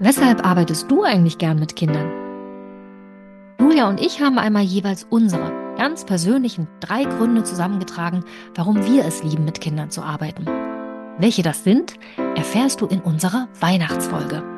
Weshalb arbeitest du eigentlich gern mit Kindern? Julia und ich haben einmal jeweils unsere ganz persönlichen drei Gründe zusammengetragen, warum wir es lieben, mit Kindern zu arbeiten. Welche das sind, erfährst du in unserer Weihnachtsfolge.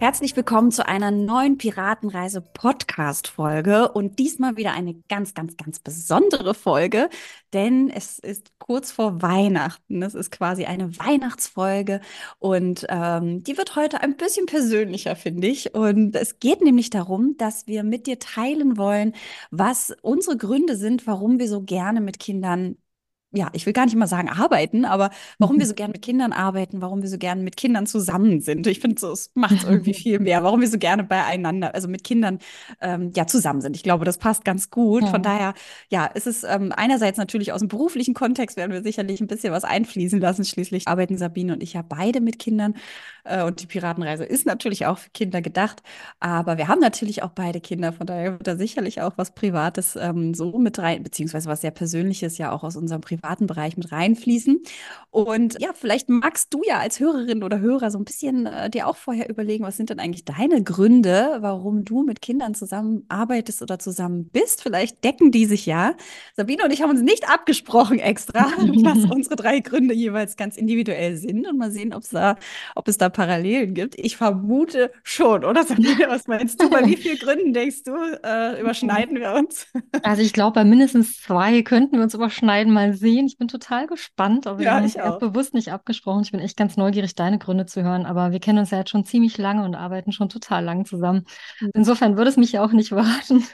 Herzlich willkommen zu einer neuen Piratenreise Podcast Folge und diesmal wieder eine ganz, ganz, ganz besondere Folge, denn es ist kurz vor Weihnachten. Das ist quasi eine Weihnachtsfolge und ähm, die wird heute ein bisschen persönlicher, finde ich. Und es geht nämlich darum, dass wir mit dir teilen wollen, was unsere Gründe sind, warum wir so gerne mit Kindern ja, ich will gar nicht mal sagen arbeiten, aber warum wir so gern mit Kindern arbeiten, warum wir so gern mit Kindern zusammen sind. Ich finde, so, es macht irgendwie viel mehr, warum wir so gerne beieinander, also mit Kindern ähm, ja zusammen sind. Ich glaube, das passt ganz gut. Ja. Von daher, ja, es ist ähm, einerseits natürlich aus dem beruflichen Kontext werden wir sicherlich ein bisschen was einfließen lassen. Schließlich arbeiten Sabine und ich ja beide mit Kindern. Äh, und die Piratenreise ist natürlich auch für Kinder gedacht. Aber wir haben natürlich auch beide Kinder. Von daher wird da sicherlich auch was Privates ähm, so mit rein, beziehungsweise was sehr Persönliches ja auch aus unserem privaten Bereich mit reinfließen. Und ja, vielleicht magst du ja als Hörerin oder Hörer so ein bisschen äh, dir auch vorher überlegen, was sind denn eigentlich deine Gründe, warum du mit Kindern zusammenarbeitest oder zusammen bist? Vielleicht decken die sich ja. Sabine und ich haben uns nicht abgesprochen extra, was unsere drei Gründe jeweils ganz individuell sind und mal sehen, ob es da, ob es da Parallelen gibt. Ich vermute schon, oder Sabine, was meinst du? Bei wie vielen Gründen denkst du, äh, überschneiden wir uns? Also ich glaube, bei mindestens zwei könnten wir uns überschneiden, mal sehen. Ich bin total gespannt, aber ja, wir ich haben uns bewusst nicht abgesprochen. Ich bin echt ganz neugierig, deine Gründe zu hören, aber wir kennen uns ja jetzt schon ziemlich lange und arbeiten schon total lang zusammen. Mhm. Insofern würde es mich ja auch nicht warten,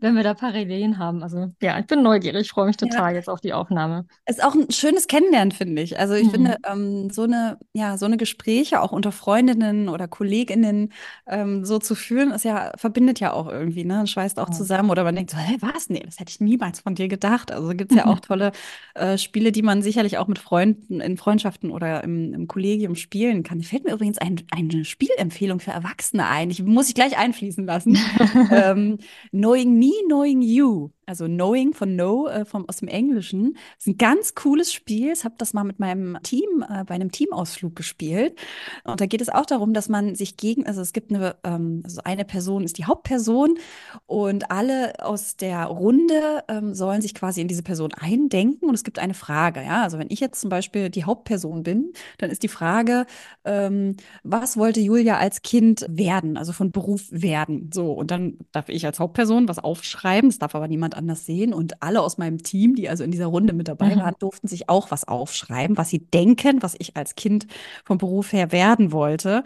wenn wir da Parallelen haben. Also ja, ich bin neugierig, ich freue mich total ja. jetzt auf die Aufnahme. Ist auch ein schönes Kennenlernen, finde ich. Also ich mhm. finde, ähm, so eine, ja, so eine Gespräche auch unter Freundinnen oder Kolleginnen ähm, so zu führen, ist ja, verbindet ja auch irgendwie, ne? Schweißt auch zusammen. Oder man denkt so, hä, was? Nee, das hätte ich niemals von dir gedacht. Also gibt es ja auch tolle äh, Spiele, die man sicherlich auch mit Freunden, in Freundschaften oder im, im Kollegium spielen kann. Fällt mir übrigens ein, eine Spielempfehlung für Erwachsene ein. Ich muss ich gleich einfließen lassen. ähm, Knowing Me, Knowing You also Knowing von Know äh, vom, aus dem Englischen. Das ist ein ganz cooles Spiel. Ich habe das mal mit meinem Team äh, bei einem Teamausflug gespielt. Und da geht es auch darum, dass man sich gegen, also es gibt eine, ähm, also eine Person ist die Hauptperson und alle aus der Runde ähm, sollen sich quasi in diese Person eindenken und es gibt eine Frage. Ja, also wenn ich jetzt zum Beispiel die Hauptperson bin, dann ist die Frage, ähm, was wollte Julia als Kind werden, also von Beruf werden? So und dann darf ich als Hauptperson was aufschreiben. Das darf aber niemand anders sehen. Und alle aus meinem Team, die also in dieser Runde mit dabei mhm. waren, durften sich auch was aufschreiben, was sie denken, was ich als Kind vom Beruf her werden wollte.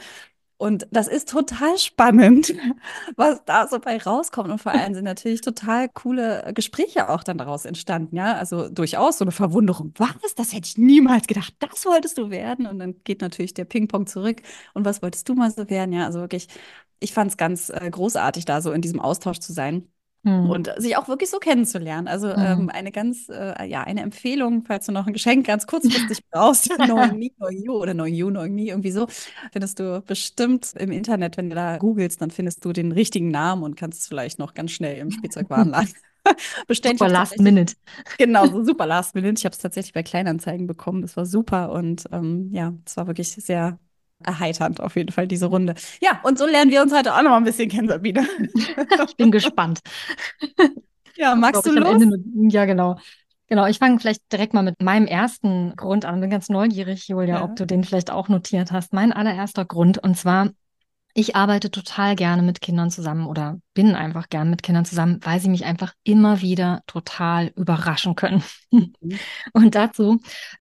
Und das ist total spannend, was da so bei rauskommt. Und vor allem sind natürlich total coole Gespräche auch dann daraus entstanden. Ja, also durchaus so eine Verwunderung. Was? Das hätte ich niemals gedacht. Das wolltest du werden. Und dann geht natürlich der Ping-Pong zurück. Und was wolltest du mal so werden? Ja, also wirklich, ich fand es ganz äh, großartig, da so in diesem Austausch zu sein. Mhm. Und sich auch wirklich so kennenzulernen. Also mhm. ähm, eine ganz, äh, ja, eine Empfehlung, falls du noch ein Geschenk ganz kurzfristig brauchst, Knowing Me, Knowing You oder Knowing You, Knowing Me, irgendwie so, findest du bestimmt im Internet, wenn du da googelst, dann findest du den richtigen Namen und kannst es vielleicht noch ganz schnell im Spielzeugwarenladen bestellen. Super Last Minute. Genau, so super Last Minute. Ich habe es tatsächlich bei Kleinanzeigen bekommen. Das war super und ähm, ja, es war wirklich sehr erheiternd auf jeden Fall, diese Runde. Ja, und so lernen wir uns heute auch noch ein bisschen kennen, Sabine. ich bin gespannt. Ja, magst du los? Ende, ja, genau. Genau, ich fange vielleicht direkt mal mit meinem ersten Grund an. Bin ganz neugierig, Julia, ja. ob du den vielleicht auch notiert hast. Mein allererster Grund, und zwar ich arbeite total gerne mit Kindern zusammen oder bin einfach gern mit Kindern zusammen, weil sie mich einfach immer wieder total überraschen können. Mhm. Und dazu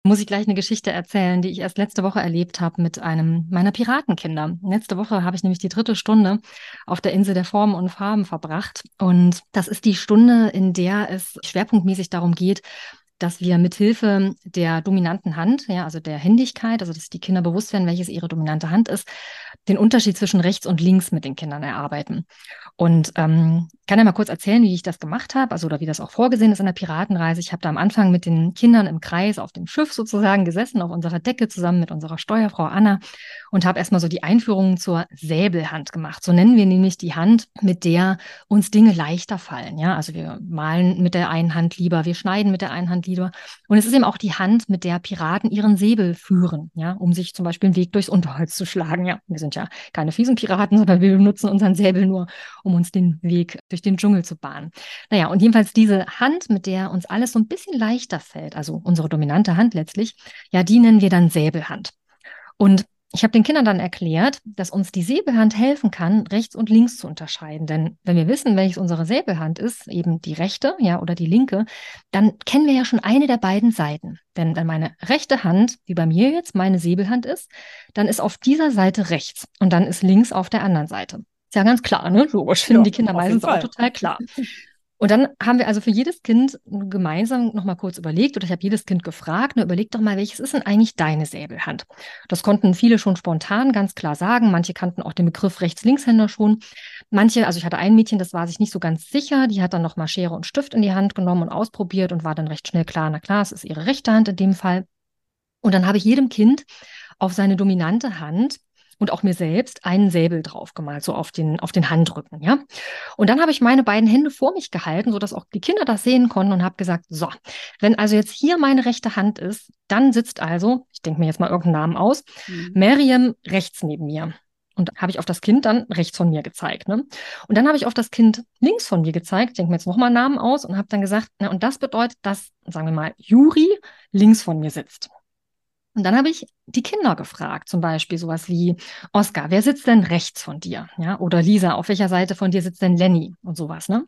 muss ich gleich eine Geschichte erzählen, die ich erst letzte Woche erlebt habe mit einem meiner Piratenkinder. Letzte Woche habe ich nämlich die dritte Stunde auf der Insel der Formen und Farben verbracht. Und das ist die Stunde, in der es schwerpunktmäßig darum geht, dass wir mithilfe der dominanten Hand, ja, also der Händigkeit, also dass die Kinder bewusst werden, welches ihre dominante Hand ist, den Unterschied zwischen rechts und links mit den Kindern erarbeiten. Und ähm, kann ja mal kurz erzählen, wie ich das gemacht habe, also oder wie das auch vorgesehen ist in der Piratenreise. Ich habe da am Anfang mit den Kindern im Kreis auf dem Schiff sozusagen gesessen, auf unserer Decke zusammen mit unserer Steuerfrau Anna und habe erstmal so die Einführung zur Säbelhand gemacht. So nennen wir nämlich die Hand, mit der uns Dinge leichter fallen. Ja, also wir malen mit der einen Hand lieber, wir schneiden mit der einen Hand lieber. Und es ist eben auch die Hand, mit der Piraten ihren Säbel führen, ja, um sich zum Beispiel einen Weg durchs Unterholz zu schlagen. Ja, wir sind ja keine fiesen Piraten, sondern wir benutzen unseren Säbel nur, um uns den Weg durch den Dschungel zu bahnen. Naja, und jedenfalls diese Hand, mit der uns alles so ein bisschen leichter fällt, also unsere dominante Hand letztlich, ja, die nennen wir dann Säbelhand. Und ich habe den Kindern dann erklärt, dass uns die Säbelhand helfen kann, rechts und links zu unterscheiden. Denn wenn wir wissen, welches unsere Säbelhand ist, eben die rechte, ja, oder die linke, dann kennen wir ja schon eine der beiden Seiten. Denn wenn meine rechte Hand, wie bei mir jetzt, meine Säbelhand ist, dann ist auf dieser Seite rechts und dann ist links auf der anderen Seite. Ist ja ganz klar, ne? Logisch, finden ja, die Kinder meistens auch total klar. Und dann haben wir also für jedes Kind gemeinsam nochmal kurz überlegt, oder ich habe jedes Kind gefragt, ne, überleg doch mal, welches ist denn eigentlich deine Säbelhand? Das konnten viele schon spontan ganz klar sagen. Manche kannten auch den Begriff Rechts-Linkshänder schon. Manche, also ich hatte ein Mädchen, das war sich nicht so ganz sicher, die hat dann nochmal Schere und Stift in die Hand genommen und ausprobiert und war dann recht schnell klar, na klar, es ist ihre rechte Hand in dem Fall. Und dann habe ich jedem Kind auf seine dominante Hand und auch mir selbst einen Säbel draufgemalt, so auf den, auf den Handrücken, ja. Und dann habe ich meine beiden Hände vor mich gehalten, sodass auch die Kinder das sehen konnten und habe gesagt, so, wenn also jetzt hier meine rechte Hand ist, dann sitzt also, ich denke mir jetzt mal irgendeinen Namen aus, mhm. Miriam rechts neben mir. Und habe ich auf das Kind dann rechts von mir gezeigt. Ne? Und dann habe ich auf das Kind links von mir gezeigt, denke mir jetzt nochmal Namen aus und habe dann gesagt, na, und das bedeutet, dass, sagen wir mal, Juri links von mir sitzt. Und dann habe ich die Kinder gefragt, zum Beispiel sowas wie, Oskar, wer sitzt denn rechts von dir? Ja, oder Lisa, auf welcher Seite von dir sitzt denn Lenny? Und sowas, ne?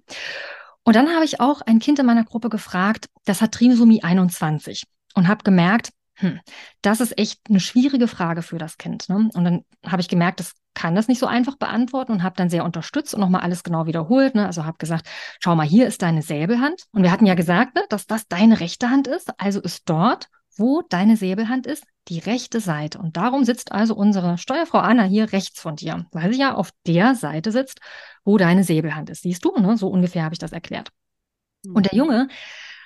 Und dann habe ich auch ein Kind in meiner Gruppe gefragt, das hat Trimsomie 21 und habe gemerkt, hm, das ist echt eine schwierige Frage für das Kind. Ne? Und dann habe ich gemerkt, das kann das nicht so einfach beantworten und habe dann sehr unterstützt und nochmal alles genau wiederholt. Ne? Also habe gesagt, schau mal, hier ist deine Säbelhand. Und wir hatten ja gesagt, ne, dass das deine rechte Hand ist. Also ist dort wo deine Säbelhand ist, die rechte Seite. Und darum sitzt also unsere Steuerfrau Anna hier rechts von dir, weil sie ja auf der Seite sitzt, wo deine Säbelhand ist. Siehst du, ne? So ungefähr habe ich das erklärt. Mhm. Und der Junge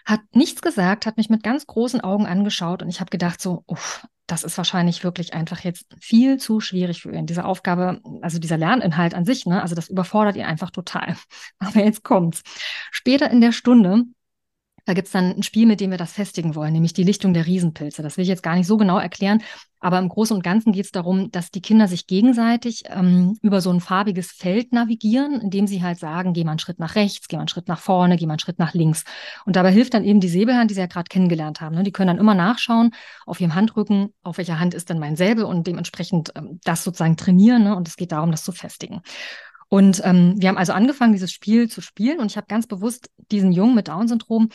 hat nichts gesagt, hat mich mit ganz großen Augen angeschaut und ich habe gedacht so, uff, das ist wahrscheinlich wirklich einfach jetzt viel zu schwierig für ihn. Diese Aufgabe, also dieser Lerninhalt an sich, ne, also das überfordert ihn einfach total. Aber jetzt kommt's. Später in der Stunde da gibt's dann ein Spiel, mit dem wir das festigen wollen, nämlich die Lichtung der Riesenpilze. Das will ich jetzt gar nicht so genau erklären, aber im Großen und Ganzen geht es darum, dass die Kinder sich gegenseitig ähm, über so ein farbiges Feld navigieren, indem sie halt sagen, geh mal einen Schritt nach rechts, geh mal einen Schritt nach vorne, geh mal einen Schritt nach links. Und dabei hilft dann eben die Säbelhand, die sie ja gerade kennengelernt haben. Ne? Die können dann immer nachschauen auf ihrem Handrücken, auf welcher Hand ist denn mein Säbel und dementsprechend ähm, das sozusagen trainieren. Ne? Und es geht darum, das zu festigen. Und ähm, wir haben also angefangen, dieses Spiel zu spielen und ich habe ganz bewusst diesen Jungen mit Down-Syndrom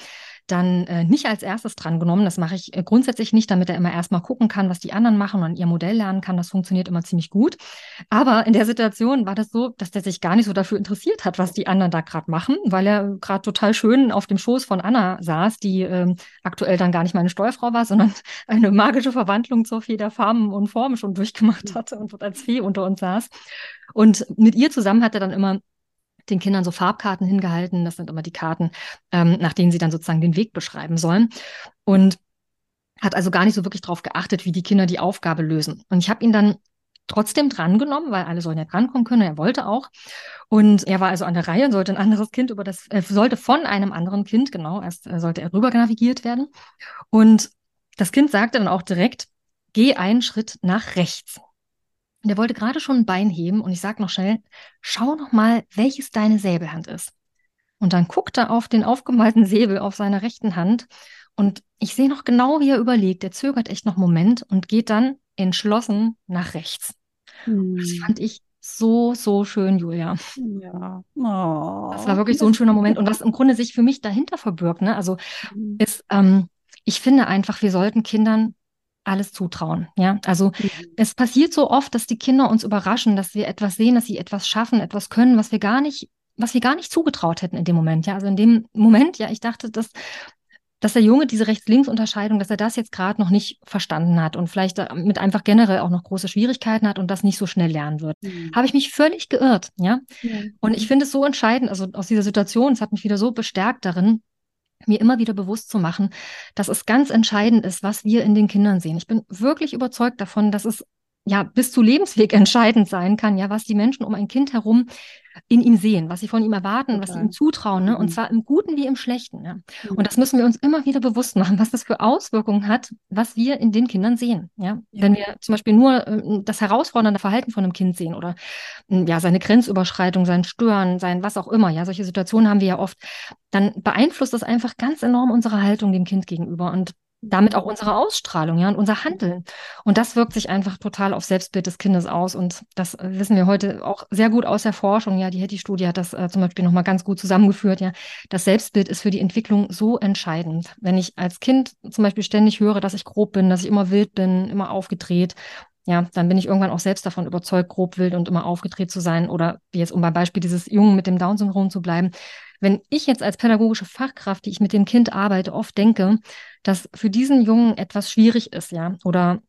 dann äh, nicht als erstes drangenommen. Das mache ich äh, grundsätzlich nicht, damit er immer erstmal gucken kann, was die anderen machen und ihr Modell lernen kann. Das funktioniert immer ziemlich gut. Aber in der Situation war das so, dass der sich gar nicht so dafür interessiert hat, was die anderen da gerade machen, weil er gerade total schön auf dem Schoß von Anna saß, die ähm, aktuell dann gar nicht meine Steuerfrau war, sondern eine magische Verwandlung zur Fee der Farben und Formen schon durchgemacht mhm. hatte und als Fee unter uns saß. Und mit ihr zusammen hat er dann immer den Kindern so Farbkarten hingehalten. Das sind immer die Karten, ähm, nach denen sie dann sozusagen den Weg beschreiben sollen. Und hat also gar nicht so wirklich darauf geachtet, wie die Kinder die Aufgabe lösen. Und ich habe ihn dann trotzdem drangenommen, weil alle sollen ja drankommen können. Er wollte auch. Und er war also an der Reihe und sollte ein anderes Kind über das, äh, sollte von einem anderen Kind, genau, erst äh, sollte er rüber navigiert werden. Und das Kind sagte dann auch direkt, geh einen Schritt nach rechts. Und er wollte gerade schon ein Bein heben und ich sag noch schnell, schau noch mal, welches deine Säbelhand ist. Und dann guckt er auf den aufgemalten Säbel auf seiner rechten Hand und ich sehe noch genau, wie er überlegt. Er zögert echt noch einen Moment und geht dann entschlossen nach rechts. Hm. Das fand ich so, so schön, Julia. Ja. Oh. Das war wirklich so ein schöner Moment. Und was im Grunde sich für mich dahinter verbirgt, ne? Also mhm. ist, ähm, ich finde einfach, wir sollten Kindern alles zutrauen. Ja, also mhm. es passiert so oft, dass die Kinder uns überraschen, dass wir etwas sehen, dass sie etwas schaffen, etwas können, was wir gar nicht, was wir gar nicht zugetraut hätten in dem Moment. Ja, also in dem Moment, ja, ich dachte, dass dass der Junge diese Rechts-Links-Unterscheidung, dass er das jetzt gerade noch nicht verstanden hat und vielleicht mit einfach generell auch noch große Schwierigkeiten hat und das nicht so schnell lernen wird. Mhm. Habe ich mich völlig geirrt, ja. Mhm. Und ich finde es so entscheidend, also aus dieser Situation, es hat mich wieder so bestärkt darin, mir immer wieder bewusst zu machen, dass es ganz entscheidend ist, was wir in den Kindern sehen. Ich bin wirklich überzeugt davon, dass es ja bis zu Lebensweg entscheidend sein kann, ja, was die Menschen um ein Kind herum in ihm sehen, was sie von ihm erwarten, Total. was sie ihm zutrauen, ne? und mhm. zwar im Guten wie im Schlechten. Ja? Mhm. Und das müssen wir uns immer wieder bewusst machen, was das für Auswirkungen hat, was wir in den Kindern sehen. Ja? ja. Wenn wir zum Beispiel nur äh, das herausfordernde Verhalten von einem Kind sehen oder äh, ja seine Grenzüberschreitung, sein Stören, sein was auch immer, ja, solche Situationen haben wir ja oft, dann beeinflusst das einfach ganz enorm unsere Haltung dem Kind gegenüber. Und damit auch unsere Ausstrahlung, ja, und unser Handeln. Und das wirkt sich einfach total auf Selbstbild des Kindes aus. Und das äh, wissen wir heute auch sehr gut aus der Forschung. Ja, die Hetty-Studie hat das äh, zum Beispiel nochmal ganz gut zusammengeführt. Ja, das Selbstbild ist für die Entwicklung so entscheidend. Wenn ich als Kind zum Beispiel ständig höre, dass ich grob bin, dass ich immer wild bin, immer aufgedreht, ja, dann bin ich irgendwann auch selbst davon überzeugt, grob wild und immer aufgedreht zu sein. Oder jetzt, um beim Beispiel dieses Jungen mit dem Down-Syndrom zu bleiben, wenn ich jetzt als pädagogische Fachkraft, die ich mit dem Kind arbeite, oft denke, dass für diesen Jungen etwas schwierig ist, ja, oder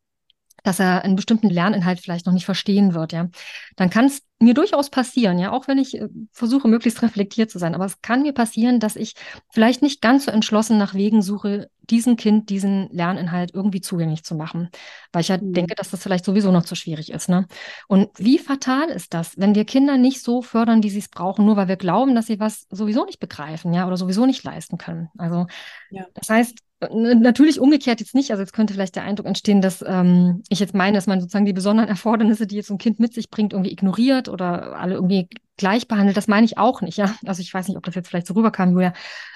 dass er einen bestimmten Lerninhalt vielleicht noch nicht verstehen wird, ja, dann kann es mir durchaus passieren, ja, auch wenn ich äh, versuche, möglichst reflektiert zu sein. Aber es kann mir passieren, dass ich vielleicht nicht ganz so entschlossen nach Wegen suche, diesem Kind diesen Lerninhalt irgendwie zugänglich zu machen, weil ich ja mhm. denke, dass das vielleicht sowieso noch zu schwierig ist. Ne? Und wie fatal ist das, wenn wir Kinder nicht so fördern, wie sie es brauchen, nur weil wir glauben, dass sie was sowieso nicht begreifen, ja, oder sowieso nicht leisten können. Also ja. das heißt, Natürlich umgekehrt jetzt nicht. Also jetzt könnte vielleicht der Eindruck entstehen, dass ähm, ich jetzt meine, dass man sozusagen die besonderen Erfordernisse, die jetzt so ein Kind mit sich bringt, irgendwie ignoriert oder alle irgendwie gleich behandelt. Das meine ich auch nicht, ja. Also ich weiß nicht, ob das jetzt vielleicht so rüberkam, Julia.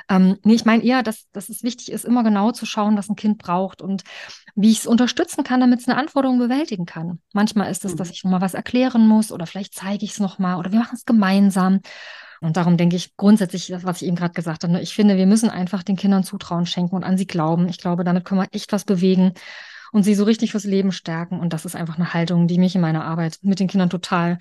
Ähm, nee, ich meine eher, dass, dass es wichtig ist, immer genau zu schauen, was ein Kind braucht und wie ich es unterstützen kann, damit es eine Anforderung bewältigen kann. Manchmal ist es, mhm. dass ich nochmal was erklären muss oder vielleicht zeige ich es nochmal oder wir machen es gemeinsam. Und darum denke ich grundsätzlich, das, was ich eben gerade gesagt habe, ne, ich finde, wir müssen einfach den Kindern Zutrauen schenken und an sie glauben. Ich glaube, damit können wir echt was bewegen und sie so richtig fürs Leben stärken. Und das ist einfach eine Haltung, die mich in meiner Arbeit mit den Kindern total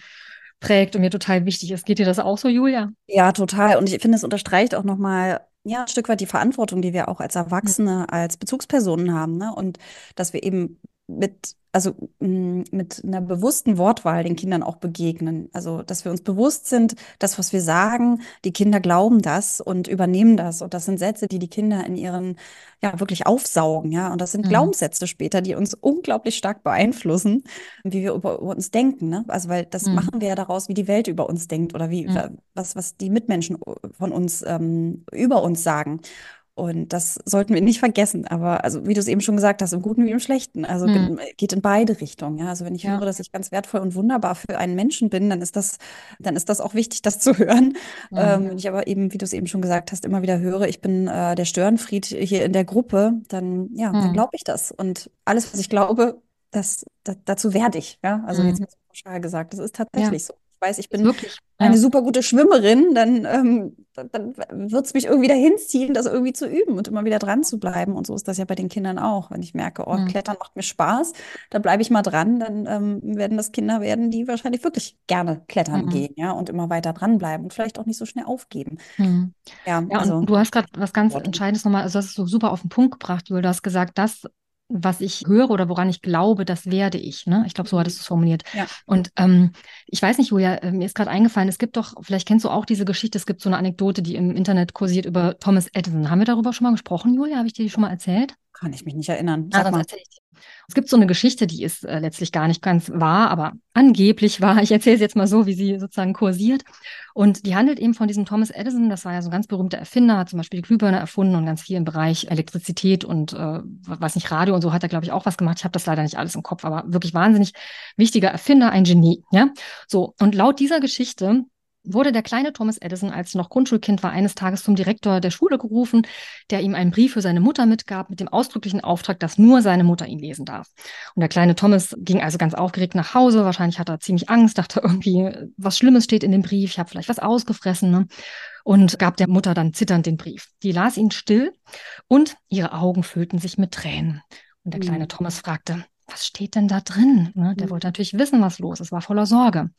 prägt und mir total wichtig ist. Geht dir das auch so, Julia? Ja, total. Und ich finde, es unterstreicht auch nochmal ja, ein Stück weit die Verantwortung, die wir auch als Erwachsene, als Bezugspersonen haben. Ne? Und dass wir eben mit also mm, mit einer bewussten Wortwahl den Kindern auch begegnen. Also, dass wir uns bewusst sind, das, was wir sagen, die Kinder glauben das und übernehmen das. Und das sind Sätze, die die Kinder in ihren, ja, wirklich aufsaugen, ja. Und das sind mhm. Glaubenssätze später, die uns unglaublich stark beeinflussen, wie wir über, über uns denken, ne? Also, weil das mhm. machen wir ja daraus, wie die Welt über uns denkt oder wie, mhm. was, was die Mitmenschen von uns ähm, über uns sagen. Und das sollten wir nicht vergessen. Aber also, wie du es eben schon gesagt hast, im Guten wie im Schlechten. Also hm. geht in beide Richtungen. Ja? Also wenn ich ja. höre, dass ich ganz wertvoll und wunderbar für einen Menschen bin, dann ist das, dann ist das auch wichtig, das zu hören. Ja. Ähm, wenn ich aber eben, wie du es eben schon gesagt hast, immer wieder höre, ich bin äh, der Störenfried hier in der Gruppe, dann ja, hm. dann glaube ich das. Und alles, was ich glaube, das, das dazu werde ich. Ja? Also hm. jetzt mal pauschal gesagt, das ist tatsächlich so weiß, ich bin Wirklich? eine ja. super gute Schwimmerin, dann, ähm, dann, wird es mich irgendwie dahin ziehen, das irgendwie zu üben und immer wieder dran zu bleiben. Und so ist das ja bei den Kindern auch. Wenn ich merke, oh, mhm. Klettern macht mir Spaß, dann bleibe ich mal dran, dann ähm, werden das Kinder werden, die wahrscheinlich wirklich gerne klettern mhm. gehen, ja, und immer weiter dranbleiben und vielleicht auch nicht so schnell aufgeben. Mhm. Ja, ja also, und du hast gerade was ganz Entscheidendes nochmal, also das ist so super auf den Punkt gebracht, Julia. Du hast gesagt, das was ich höre oder woran ich glaube, das werde ich. Ne? Ich glaube, so hattest du es formuliert. Ja. Und ähm, ich weiß nicht, Julia, äh, mir ist gerade eingefallen, es gibt doch, vielleicht kennst du auch diese Geschichte, es gibt so eine Anekdote, die im Internet kursiert über Thomas Edison. Haben wir darüber schon mal gesprochen, Julia? Habe ich dir die schon mal erzählt? Kann ich mich nicht erinnern. Sag ah, mal. es gibt so eine Geschichte, die ist äh, letztlich gar nicht ganz wahr, aber angeblich wahr. Ich erzähle es jetzt mal so, wie sie sozusagen kursiert. Und die handelt eben von diesem Thomas Edison. Das war ja so ein ganz berühmter Erfinder, hat zum Beispiel die Glühbirne erfunden und ganz viel im Bereich Elektrizität und äh, weiß nicht, Radio und so hat er, glaube ich, auch was gemacht. Ich habe das leider nicht alles im Kopf, aber wirklich wahnsinnig wichtiger Erfinder, ein Genie. Ja, so. Und laut dieser Geschichte wurde der kleine Thomas Edison, als er noch Grundschulkind war, eines Tages zum Direktor der Schule gerufen, der ihm einen Brief für seine Mutter mitgab, mit dem ausdrücklichen Auftrag, dass nur seine Mutter ihn lesen darf. Und der kleine Thomas ging also ganz aufgeregt nach Hause. Wahrscheinlich hat er ziemlich Angst, dachte irgendwie, was Schlimmes steht in dem Brief, ich habe vielleicht was ausgefressen. Ne? Und gab der Mutter dann zitternd den Brief. Die las ihn still und ihre Augen füllten sich mit Tränen. Und der kleine mhm. Thomas fragte, was steht denn da drin? Ne? Der mhm. wollte natürlich wissen, was los ist, war voller Sorge.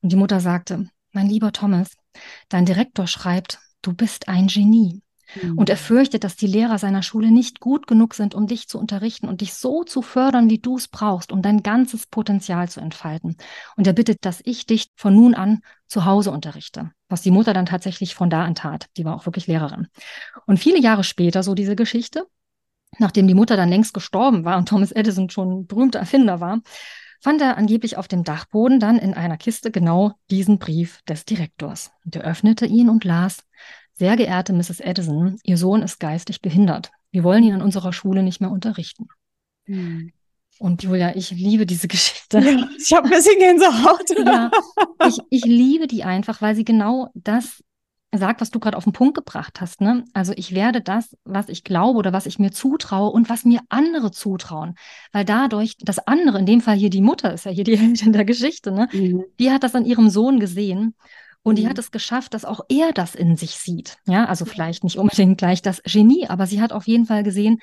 Und die Mutter sagte, mein lieber Thomas, dein Direktor schreibt, du bist ein Genie. Mhm. Und er fürchtet, dass die Lehrer seiner Schule nicht gut genug sind, um dich zu unterrichten und dich so zu fördern, wie du es brauchst, um dein ganzes Potenzial zu entfalten. Und er bittet, dass ich dich von nun an zu Hause unterrichte, was die Mutter dann tatsächlich von da an tat. Die war auch wirklich Lehrerin. Und viele Jahre später, so diese Geschichte, nachdem die Mutter dann längst gestorben war und Thomas Edison schon ein berühmter Erfinder war, fand er angeblich auf dem Dachboden dann in einer Kiste genau diesen Brief des Direktors. Und er öffnete ihn und las, sehr geehrte Mrs. Edison, Ihr Sohn ist geistig behindert. Wir wollen ihn an unserer Schule nicht mehr unterrichten. Hm. Und Julia, ich liebe diese Geschichte. Ja, ich habe ein bisschen Gänsehaut. ja, ich, ich liebe die einfach, weil sie genau das sagt, was du gerade auf den Punkt gebracht hast. Ne? Also ich werde das, was ich glaube oder was ich mir zutraue und was mir andere zutrauen. Weil dadurch, das andere, in dem Fall hier die Mutter, ist ja hier die Heldin der Geschichte, ne? Mhm. die hat das an ihrem Sohn gesehen. Und die mhm. hat es geschafft, dass auch er das in sich sieht. Ja, also vielleicht nicht unbedingt gleich das Genie, aber sie hat auf jeden Fall gesehen,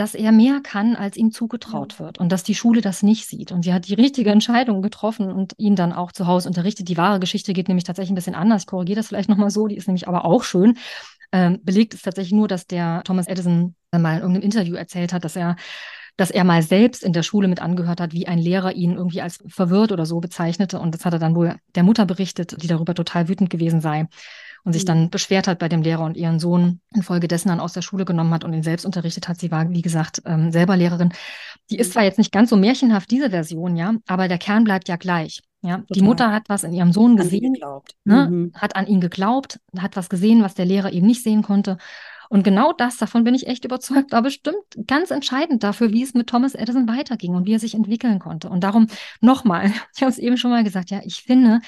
dass er mehr kann, als ihm zugetraut wird und dass die Schule das nicht sieht. Und sie hat die richtige Entscheidung getroffen und ihn dann auch zu Hause unterrichtet. Die wahre Geschichte geht nämlich tatsächlich ein bisschen anders. Ich korrigiere das vielleicht nochmal so, die ist nämlich aber auch schön. Ähm, belegt ist tatsächlich nur, dass der Thomas Edison mal in irgendeinem Interview erzählt hat, dass er dass er mal selbst in der Schule mit angehört hat, wie ein Lehrer ihn irgendwie als verwirrt oder so bezeichnete. Und das hat er dann wohl der Mutter berichtet, die darüber total wütend gewesen sei und sich mhm. dann beschwert hat bei dem Lehrer und ihren Sohn infolgedessen dann aus der Schule genommen hat und ihn selbst unterrichtet hat. Sie war, wie gesagt, ähm, selber Lehrerin. Die ist mhm. zwar jetzt nicht ganz so märchenhaft, diese Version, ja, aber der Kern bleibt ja gleich. Ja, Total. die Mutter hat was in ihrem Sohn gesehen, ne, mhm. hat an ihn geglaubt, hat was gesehen, was der Lehrer eben nicht sehen konnte. Und genau das, davon bin ich echt überzeugt, war bestimmt ganz entscheidend dafür, wie es mit Thomas Edison weiterging und wie er sich entwickeln konnte. Und darum nochmal, ich habe es eben schon mal gesagt, ja, ich finde,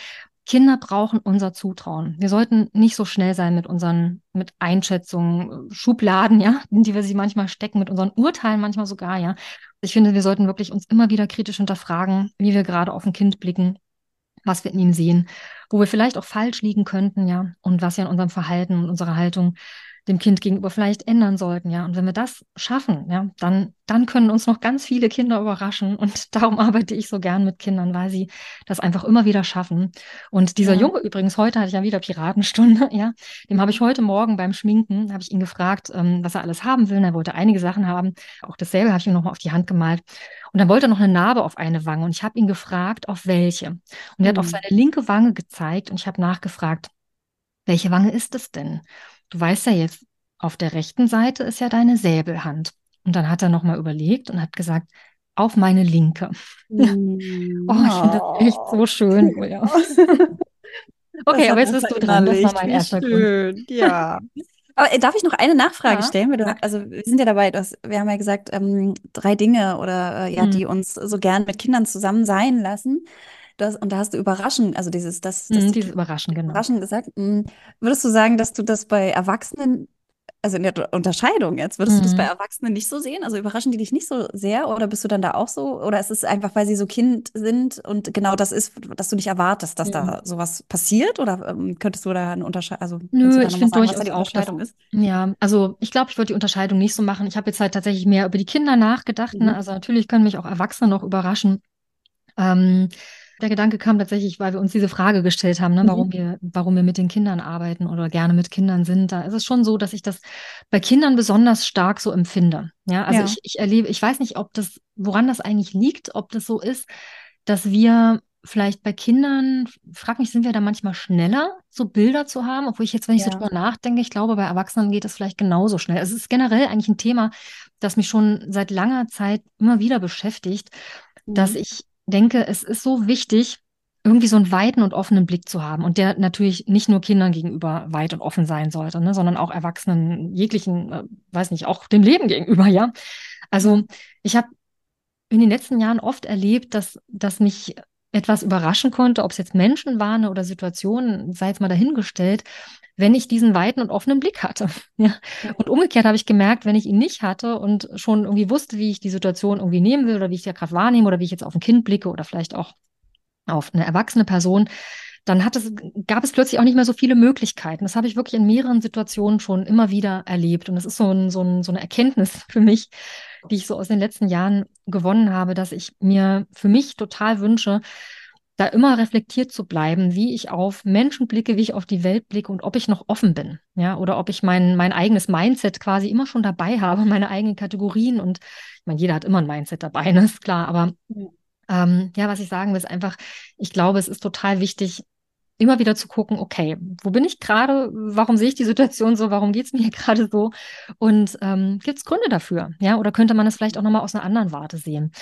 Kinder brauchen unser Zutrauen. Wir sollten nicht so schnell sein mit unseren, mit Einschätzungen, Schubladen, ja, in die wir sie manchmal stecken, mit unseren Urteilen manchmal sogar, ja. Ich finde, wir sollten wirklich uns immer wieder kritisch hinterfragen, wie wir gerade auf ein Kind blicken, was wir in ihm sehen, wo wir vielleicht auch falsch liegen könnten, ja, und was wir in unserem Verhalten und unserer Haltung dem Kind gegenüber vielleicht ändern sollten, ja. Und wenn wir das schaffen, ja, dann, dann können uns noch ganz viele Kinder überraschen. Und darum arbeite ich so gern mit Kindern, weil sie das einfach immer wieder schaffen. Und dieser ja. Junge übrigens, heute hatte ich ja wieder Piratenstunde, ja, dem habe ich heute Morgen beim Schminken, habe ich ihn gefragt, ähm, was er alles haben will. Und er wollte einige Sachen haben. Auch dasselbe habe ich ihm nochmal auf die Hand gemalt. Und dann wollte er noch eine Narbe auf eine Wange. Und ich habe ihn gefragt, auf welche. Und er mhm. hat auf mhm. seine linke Wange gezeigt und ich habe nachgefragt, welche Wange ist es denn? Du weißt ja jetzt, auf der rechten Seite ist ja deine Säbelhand. Und dann hat er nochmal überlegt und hat gesagt, auf meine linke. Mm, oh, ich finde das echt so schön, Julia. okay, aber jetzt bist du dran. Das war mein erster schön. Grund. Ja. Aber äh, darf ich noch eine Nachfrage ja. stellen? Du, also wir sind ja dabei, dass, wir haben ja gesagt, ähm, drei Dinge oder äh, ja, mhm. die uns so gern mit Kindern zusammen sein lassen. Das, und da hast du überraschen, also dieses, das, das mm, dieses Überraschen, genau. Überraschen gesagt. Mm, würdest du sagen, dass du das bei Erwachsenen, also in der Unterscheidung jetzt, würdest mhm. du das bei mhm. Erwachsenen nicht so sehen? Also überraschen die dich nicht so sehr oder bist du dann da auch so? Oder ist es einfach, weil sie so Kind sind und genau das ist, dass du nicht erwartest, dass ja. da sowas passiert? Oder ähm, könntest du da eine Unterscheidung, also Nö, ich finde durchaus die Unterscheidung das, ist? Ja, also ich glaube, ich würde die Unterscheidung nicht so machen. Ich habe jetzt halt tatsächlich mehr über die Kinder nachgedacht. Ne? Mhm. Ne? Also natürlich können mich auch Erwachsene noch überraschen. Ähm, der Gedanke kam tatsächlich, weil wir uns diese Frage gestellt haben, ne, warum, mhm. wir, warum wir mit den Kindern arbeiten oder gerne mit Kindern sind. Da ist es schon so, dass ich das bei Kindern besonders stark so empfinde. Ja, also ja. Ich, ich erlebe, ich weiß nicht, ob das, woran das eigentlich liegt, ob das so ist, dass wir vielleicht bei Kindern, frag mich, sind wir da manchmal schneller, so Bilder zu haben, obwohl ich jetzt, wenn ich ja. so drüber nachdenke, ich glaube, bei Erwachsenen geht es vielleicht genauso schnell. Es ist generell eigentlich ein Thema, das mich schon seit langer Zeit immer wieder beschäftigt, mhm. dass ich denke, es ist so wichtig, irgendwie so einen weiten und offenen Blick zu haben und der natürlich nicht nur Kindern gegenüber weit und offen sein sollte, ne, sondern auch Erwachsenen, jeglichen, äh, weiß nicht, auch dem Leben gegenüber, ja. Also ich habe in den letzten Jahren oft erlebt, dass, dass mich etwas überraschen konnte, ob es jetzt Menschen waren oder Situationen, sei jetzt mal dahingestellt, wenn ich diesen weiten und offenen Blick hatte. Ja. Und umgekehrt habe ich gemerkt, wenn ich ihn nicht hatte und schon irgendwie wusste, wie ich die Situation irgendwie nehmen will oder wie ich ja gerade wahrnehme oder wie ich jetzt auf ein Kind blicke oder vielleicht auch auf eine erwachsene Person, dann hat es, gab es plötzlich auch nicht mehr so viele Möglichkeiten. Das habe ich wirklich in mehreren Situationen schon immer wieder erlebt. Und das ist so, ein, so, ein, so eine Erkenntnis für mich, die ich so aus den letzten Jahren gewonnen habe, dass ich mir für mich total wünsche, da immer reflektiert zu bleiben, wie ich auf Menschen blicke, wie ich auf die Welt blicke und ob ich noch offen bin, ja, oder ob ich mein, mein eigenes Mindset quasi immer schon dabei habe, meine eigenen Kategorien und ich meine, jeder hat immer ein Mindset dabei, ne, ist klar, aber ähm, ja, was ich sagen will, ist einfach, ich glaube, es ist total wichtig, immer wieder zu gucken, okay, wo bin ich gerade? Warum sehe ich die Situation so? Warum geht es mir gerade so? Und ähm, gibt es Gründe dafür? Ja, oder könnte man es vielleicht auch nochmal aus einer anderen Warte sehen?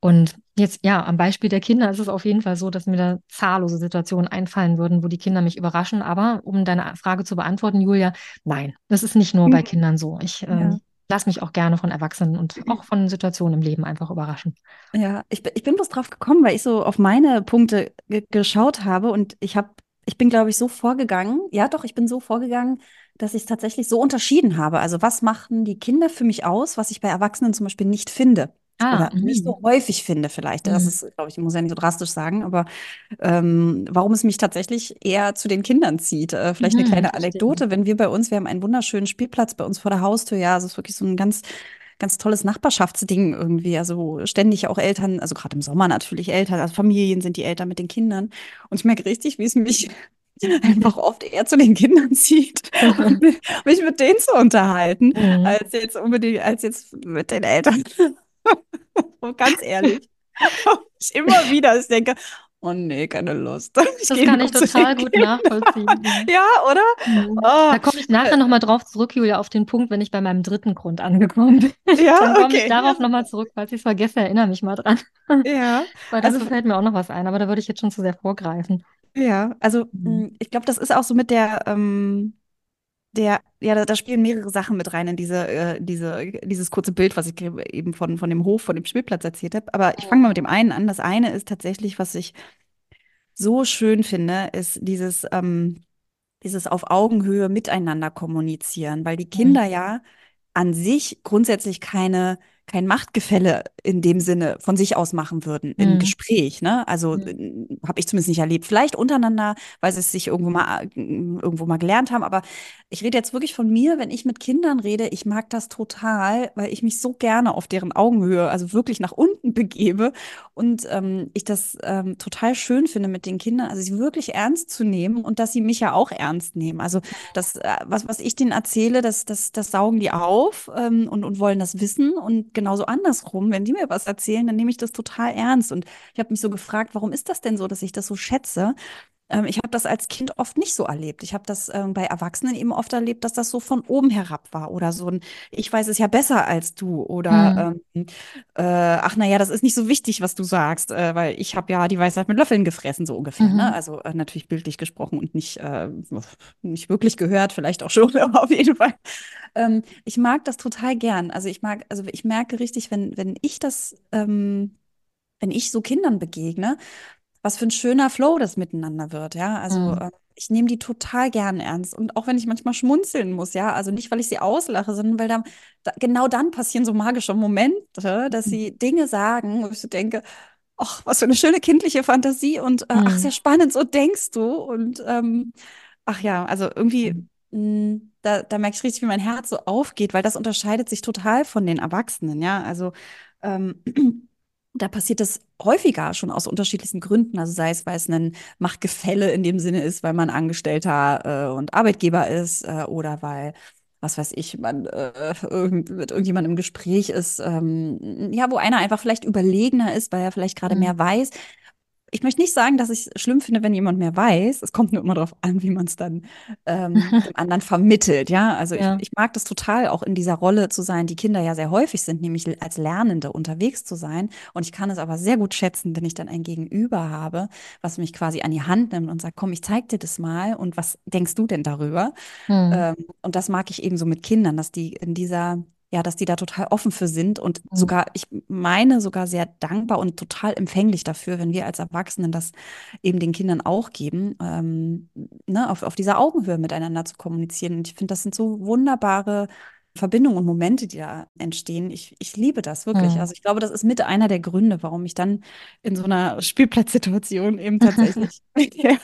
Und jetzt, ja, am Beispiel der Kinder ist es auf jeden Fall so, dass mir da zahllose Situationen einfallen würden, wo die Kinder mich überraschen. Aber um deine Frage zu beantworten, Julia, nein, das ist nicht nur bei mhm. Kindern so. Ich äh, ja lass mich auch gerne von Erwachsenen und auch von Situationen im Leben einfach überraschen. Ja, ich, ich bin bloß drauf gekommen, weil ich so auf meine Punkte geschaut habe und ich habe ich bin, glaube ich, so vorgegangen, ja doch, ich bin so vorgegangen, dass ich es tatsächlich so unterschieden habe. Also was machen die Kinder für mich aus, was ich bei Erwachsenen zum Beispiel nicht finde? Ah, oder mh. nicht so häufig finde vielleicht. Das mhm. ist, glaube ich, ich muss ja nicht so drastisch sagen, aber ähm, warum es mich tatsächlich eher zu den Kindern zieht. Äh, vielleicht eine mhm, kleine Anekdote, wenn wir bei uns, wir haben einen wunderschönen Spielplatz bei uns vor der Haustür, ja, es ist wirklich so ein ganz ganz tolles Nachbarschaftsding irgendwie. Also ständig auch Eltern, also gerade im Sommer natürlich Eltern, also Familien sind die Eltern mit den Kindern. Und ich merke richtig, wie es mich einfach oft eher zu den Kindern zieht, und mich mit denen zu unterhalten, mhm. als jetzt unbedingt, als jetzt mit den Eltern. Ganz ehrlich. ich immer wieder ich denke, Oh nee, keine Lust. Ich das kann ich total gut nachvollziehen. ja, oder? Mhm. Oh. Da komme ich nachher nochmal drauf zurück, Julia, auf den Punkt, wenn ich bei meinem dritten Grund angekommen bin. Ja, Dann komme okay. ich darauf nochmal zurück, falls ich es vergesse, erinnere mich mal dran. Ja. Weil das also, fällt mir auch noch was ein, aber da würde ich jetzt schon zu sehr vorgreifen. Ja, also mhm. ich glaube, das ist auch so mit der, ähm, der, ja, da, spielen mehrere Sachen mit rein in diese, äh, diese, dieses kurze Bild, was ich eben von, von dem Hof, von dem Spielplatz erzählt habe. Aber ich fange mal mit dem einen an. Das eine ist tatsächlich, was ich so schön finde, ist dieses, ähm, dieses auf Augenhöhe miteinander kommunizieren, weil die Kinder mhm. ja an sich grundsätzlich keine kein Machtgefälle in dem Sinne von sich aus machen würden im mhm. Gespräch. Ne? Also mhm. habe ich zumindest nicht erlebt. Vielleicht untereinander, weil sie es sich irgendwo mal irgendwo mal gelernt haben. Aber ich rede jetzt wirklich von mir, wenn ich mit Kindern rede. Ich mag das total, weil ich mich so gerne auf deren Augenhöhe, also wirklich nach unten begebe und ähm, ich das ähm, total schön finde mit den Kindern, also sie wirklich ernst zu nehmen und dass sie mich ja auch ernst nehmen. Also das, äh, was was ich denen erzähle, das das das saugen die auf ähm, und und wollen das wissen und genauso andersrum, wenn die mir was erzählen, dann nehme ich das total ernst. Und ich habe mich so gefragt, warum ist das denn so, dass ich das so schätze? Ähm, ich habe das als Kind oft nicht so erlebt. Ich habe das ähm, bei Erwachsenen eben oft erlebt, dass das so von oben herab war oder so ein, ich weiß es ja besser als du oder mhm. ähm, äh, ach naja, das ist nicht so wichtig, was du sagst, äh, weil ich habe ja die Weisheit mit Löffeln gefressen, so ungefähr. Ne? Mhm. Ne? Also äh, natürlich bildlich gesprochen und nicht, äh, nicht wirklich gehört, vielleicht auch schon, aber auf jeden Fall. Ähm, ich mag das total gern. Also ich mag, also ich merke richtig, wenn, wenn ich das, ähm, wenn ich so Kindern begegne, was für ein schöner Flow das miteinander wird, ja. Also mhm. äh, ich nehme die total gern ernst. Und auch wenn ich manchmal schmunzeln muss, ja, also nicht, weil ich sie auslache, sondern weil da, da genau dann passieren so magische Momente, dass mhm. sie Dinge sagen, wo ich so denke, ach, was für eine schöne kindliche Fantasie und äh, mhm. ach, sehr spannend, so denkst du. Und ähm, ach ja, also irgendwie, mh, mm, da, da merke ich richtig, wie mein Herz so aufgeht, weil das unterscheidet sich total von den Erwachsenen, ja. Also ähm, da passiert das häufiger schon aus unterschiedlichsten Gründen. Also sei es, weil es ein Machtgefälle in dem Sinne ist, weil man Angestellter äh, und Arbeitgeber ist äh, oder weil was weiß ich, man äh, irgend, mit irgendjemandem im Gespräch ist, ähm, ja, wo einer einfach vielleicht überlegener ist, weil er vielleicht gerade mhm. mehr weiß ich möchte nicht sagen, dass ich es schlimm finde, wenn jemand mehr weiß. Es kommt nur immer darauf an, wie man es dann ähm, dem anderen vermittelt. Ja, also ja. Ich, ich, mag das total, auch in dieser Rolle zu sein, die Kinder ja sehr häufig sind, nämlich als Lernende unterwegs zu sein. Und ich kann es aber sehr gut schätzen, wenn ich dann ein Gegenüber habe, was mich quasi an die Hand nimmt und sagt, komm, ich zeig dir das mal und was denkst du denn darüber? Hm. Ähm, und das mag ich eben so mit Kindern, dass die in dieser ja, dass die da total offen für sind und mhm. sogar, ich meine, sogar sehr dankbar und total empfänglich dafür, wenn wir als Erwachsenen das eben den Kindern auch geben, ähm, ne, auf, auf dieser Augenhöhe miteinander zu kommunizieren. Und ich finde, das sind so wunderbare Verbindungen und Momente, die da entstehen. Ich, ich liebe das wirklich. Mhm. Also ich glaube, das ist mit einer der Gründe, warum ich dann in so einer Spielplatzsituation eben tatsächlich ja,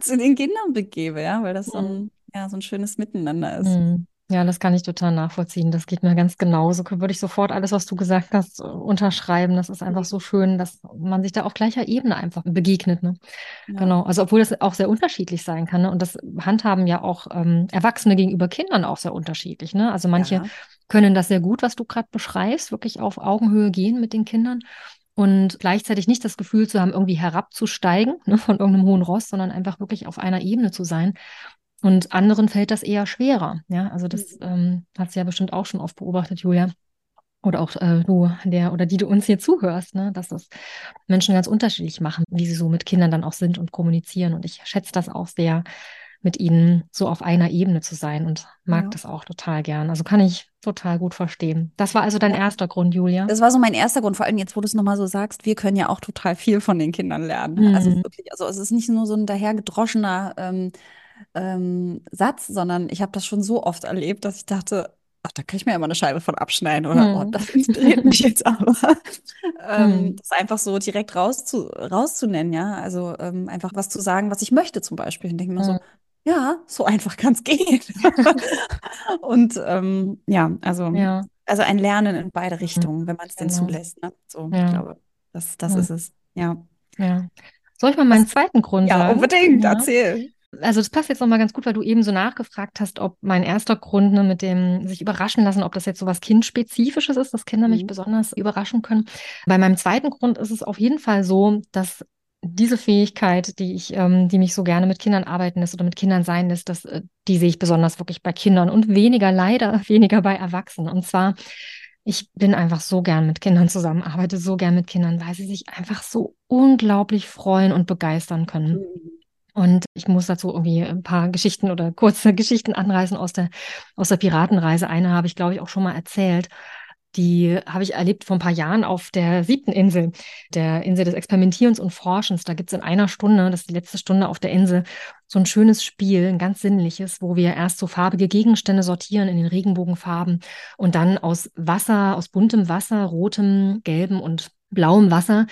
zu den Kindern begebe, ja, weil das so ein, mhm. ja, so ein schönes Miteinander ist. Mhm. Ja, das kann ich total nachvollziehen. Das geht mir ganz genauso. Würde ich sofort alles, was du gesagt hast, unterschreiben. Das ist einfach so schön, dass man sich da auf gleicher Ebene einfach begegnet. Ne? Ja. Genau. Also, obwohl das auch sehr unterschiedlich sein kann. Ne? Und das handhaben ja auch ähm, Erwachsene gegenüber Kindern auch sehr unterschiedlich. Ne? Also, manche ja. können das sehr gut, was du gerade beschreibst, wirklich auf Augenhöhe gehen mit den Kindern und gleichzeitig nicht das Gefühl zu haben, irgendwie herabzusteigen ne, von irgendeinem hohen Ross, sondern einfach wirklich auf einer Ebene zu sein. Und anderen fällt das eher schwerer. Ja, also das mhm. ähm, hat sie ja bestimmt auch schon oft beobachtet, Julia. Oder auch äh, du, der oder die du uns hier zuhörst, ne, dass das Menschen ganz unterschiedlich machen, wie sie so mit Kindern dann auch sind und kommunizieren. Und ich schätze das auch sehr, mit ihnen so auf einer Ebene zu sein und mag ja. das auch total gern. Also kann ich total gut verstehen. Das war also dein ja. erster Grund, Julia. Das war so mein erster Grund, vor allem jetzt, wo du es nochmal so sagst, wir können ja auch total viel von den Kindern lernen. Mhm. Also wirklich, also es ist nicht nur so ein dahergedroschener ähm, ähm, Satz, sondern ich habe das schon so oft erlebt, dass ich dachte, ach, da kann ich mir immer eine Scheibe von abschneiden oder hm. oh, das inspiriert mich jetzt aber. ähm, hm. Das einfach so direkt rauszu, rauszunennen, ja. Also ähm, einfach was zu sagen, was ich möchte zum Beispiel. Ich denke mir hm. so, ja, so einfach kann es gehen. Und ähm, ja, also, ja. also ein Lernen in beide hm. Richtungen, wenn man es denn genau. zulässt. Ne? So, ja. ich glaube, das, das ist es. Ja. ja. Soll ich mal meinen zweiten Grund ja, sagen? Unbedingt, ja, unbedingt, erzähl also das passt jetzt nochmal ganz gut, weil du eben so nachgefragt hast, ob mein erster Grund ne, mit dem sich überraschen lassen, ob das jetzt so was Kindspezifisches ist, dass Kinder mhm. mich besonders überraschen können. Bei meinem zweiten Grund ist es auf jeden Fall so, dass diese Fähigkeit, die ich, ähm, die mich so gerne mit Kindern arbeiten lässt oder mit Kindern sein lässt, dass, äh, die sehe ich besonders wirklich bei Kindern und weniger, leider weniger bei Erwachsenen. Und zwar, ich bin einfach so gern mit Kindern zusammen, arbeite so gern mit Kindern, weil sie sich einfach so unglaublich freuen und begeistern können. Mhm. Und ich muss dazu irgendwie ein paar Geschichten oder kurze Geschichten anreißen aus der, aus der Piratenreise. Eine habe ich, glaube ich, auch schon mal erzählt. Die habe ich erlebt vor ein paar Jahren auf der siebten Insel, der Insel des Experimentierens und Forschens. Da gibt es in einer Stunde, das ist die letzte Stunde auf der Insel, so ein schönes Spiel, ein ganz sinnliches, wo wir erst so farbige Gegenstände sortieren in den Regenbogenfarben und dann aus Wasser, aus buntem Wasser, rotem, gelbem und blauem Wasser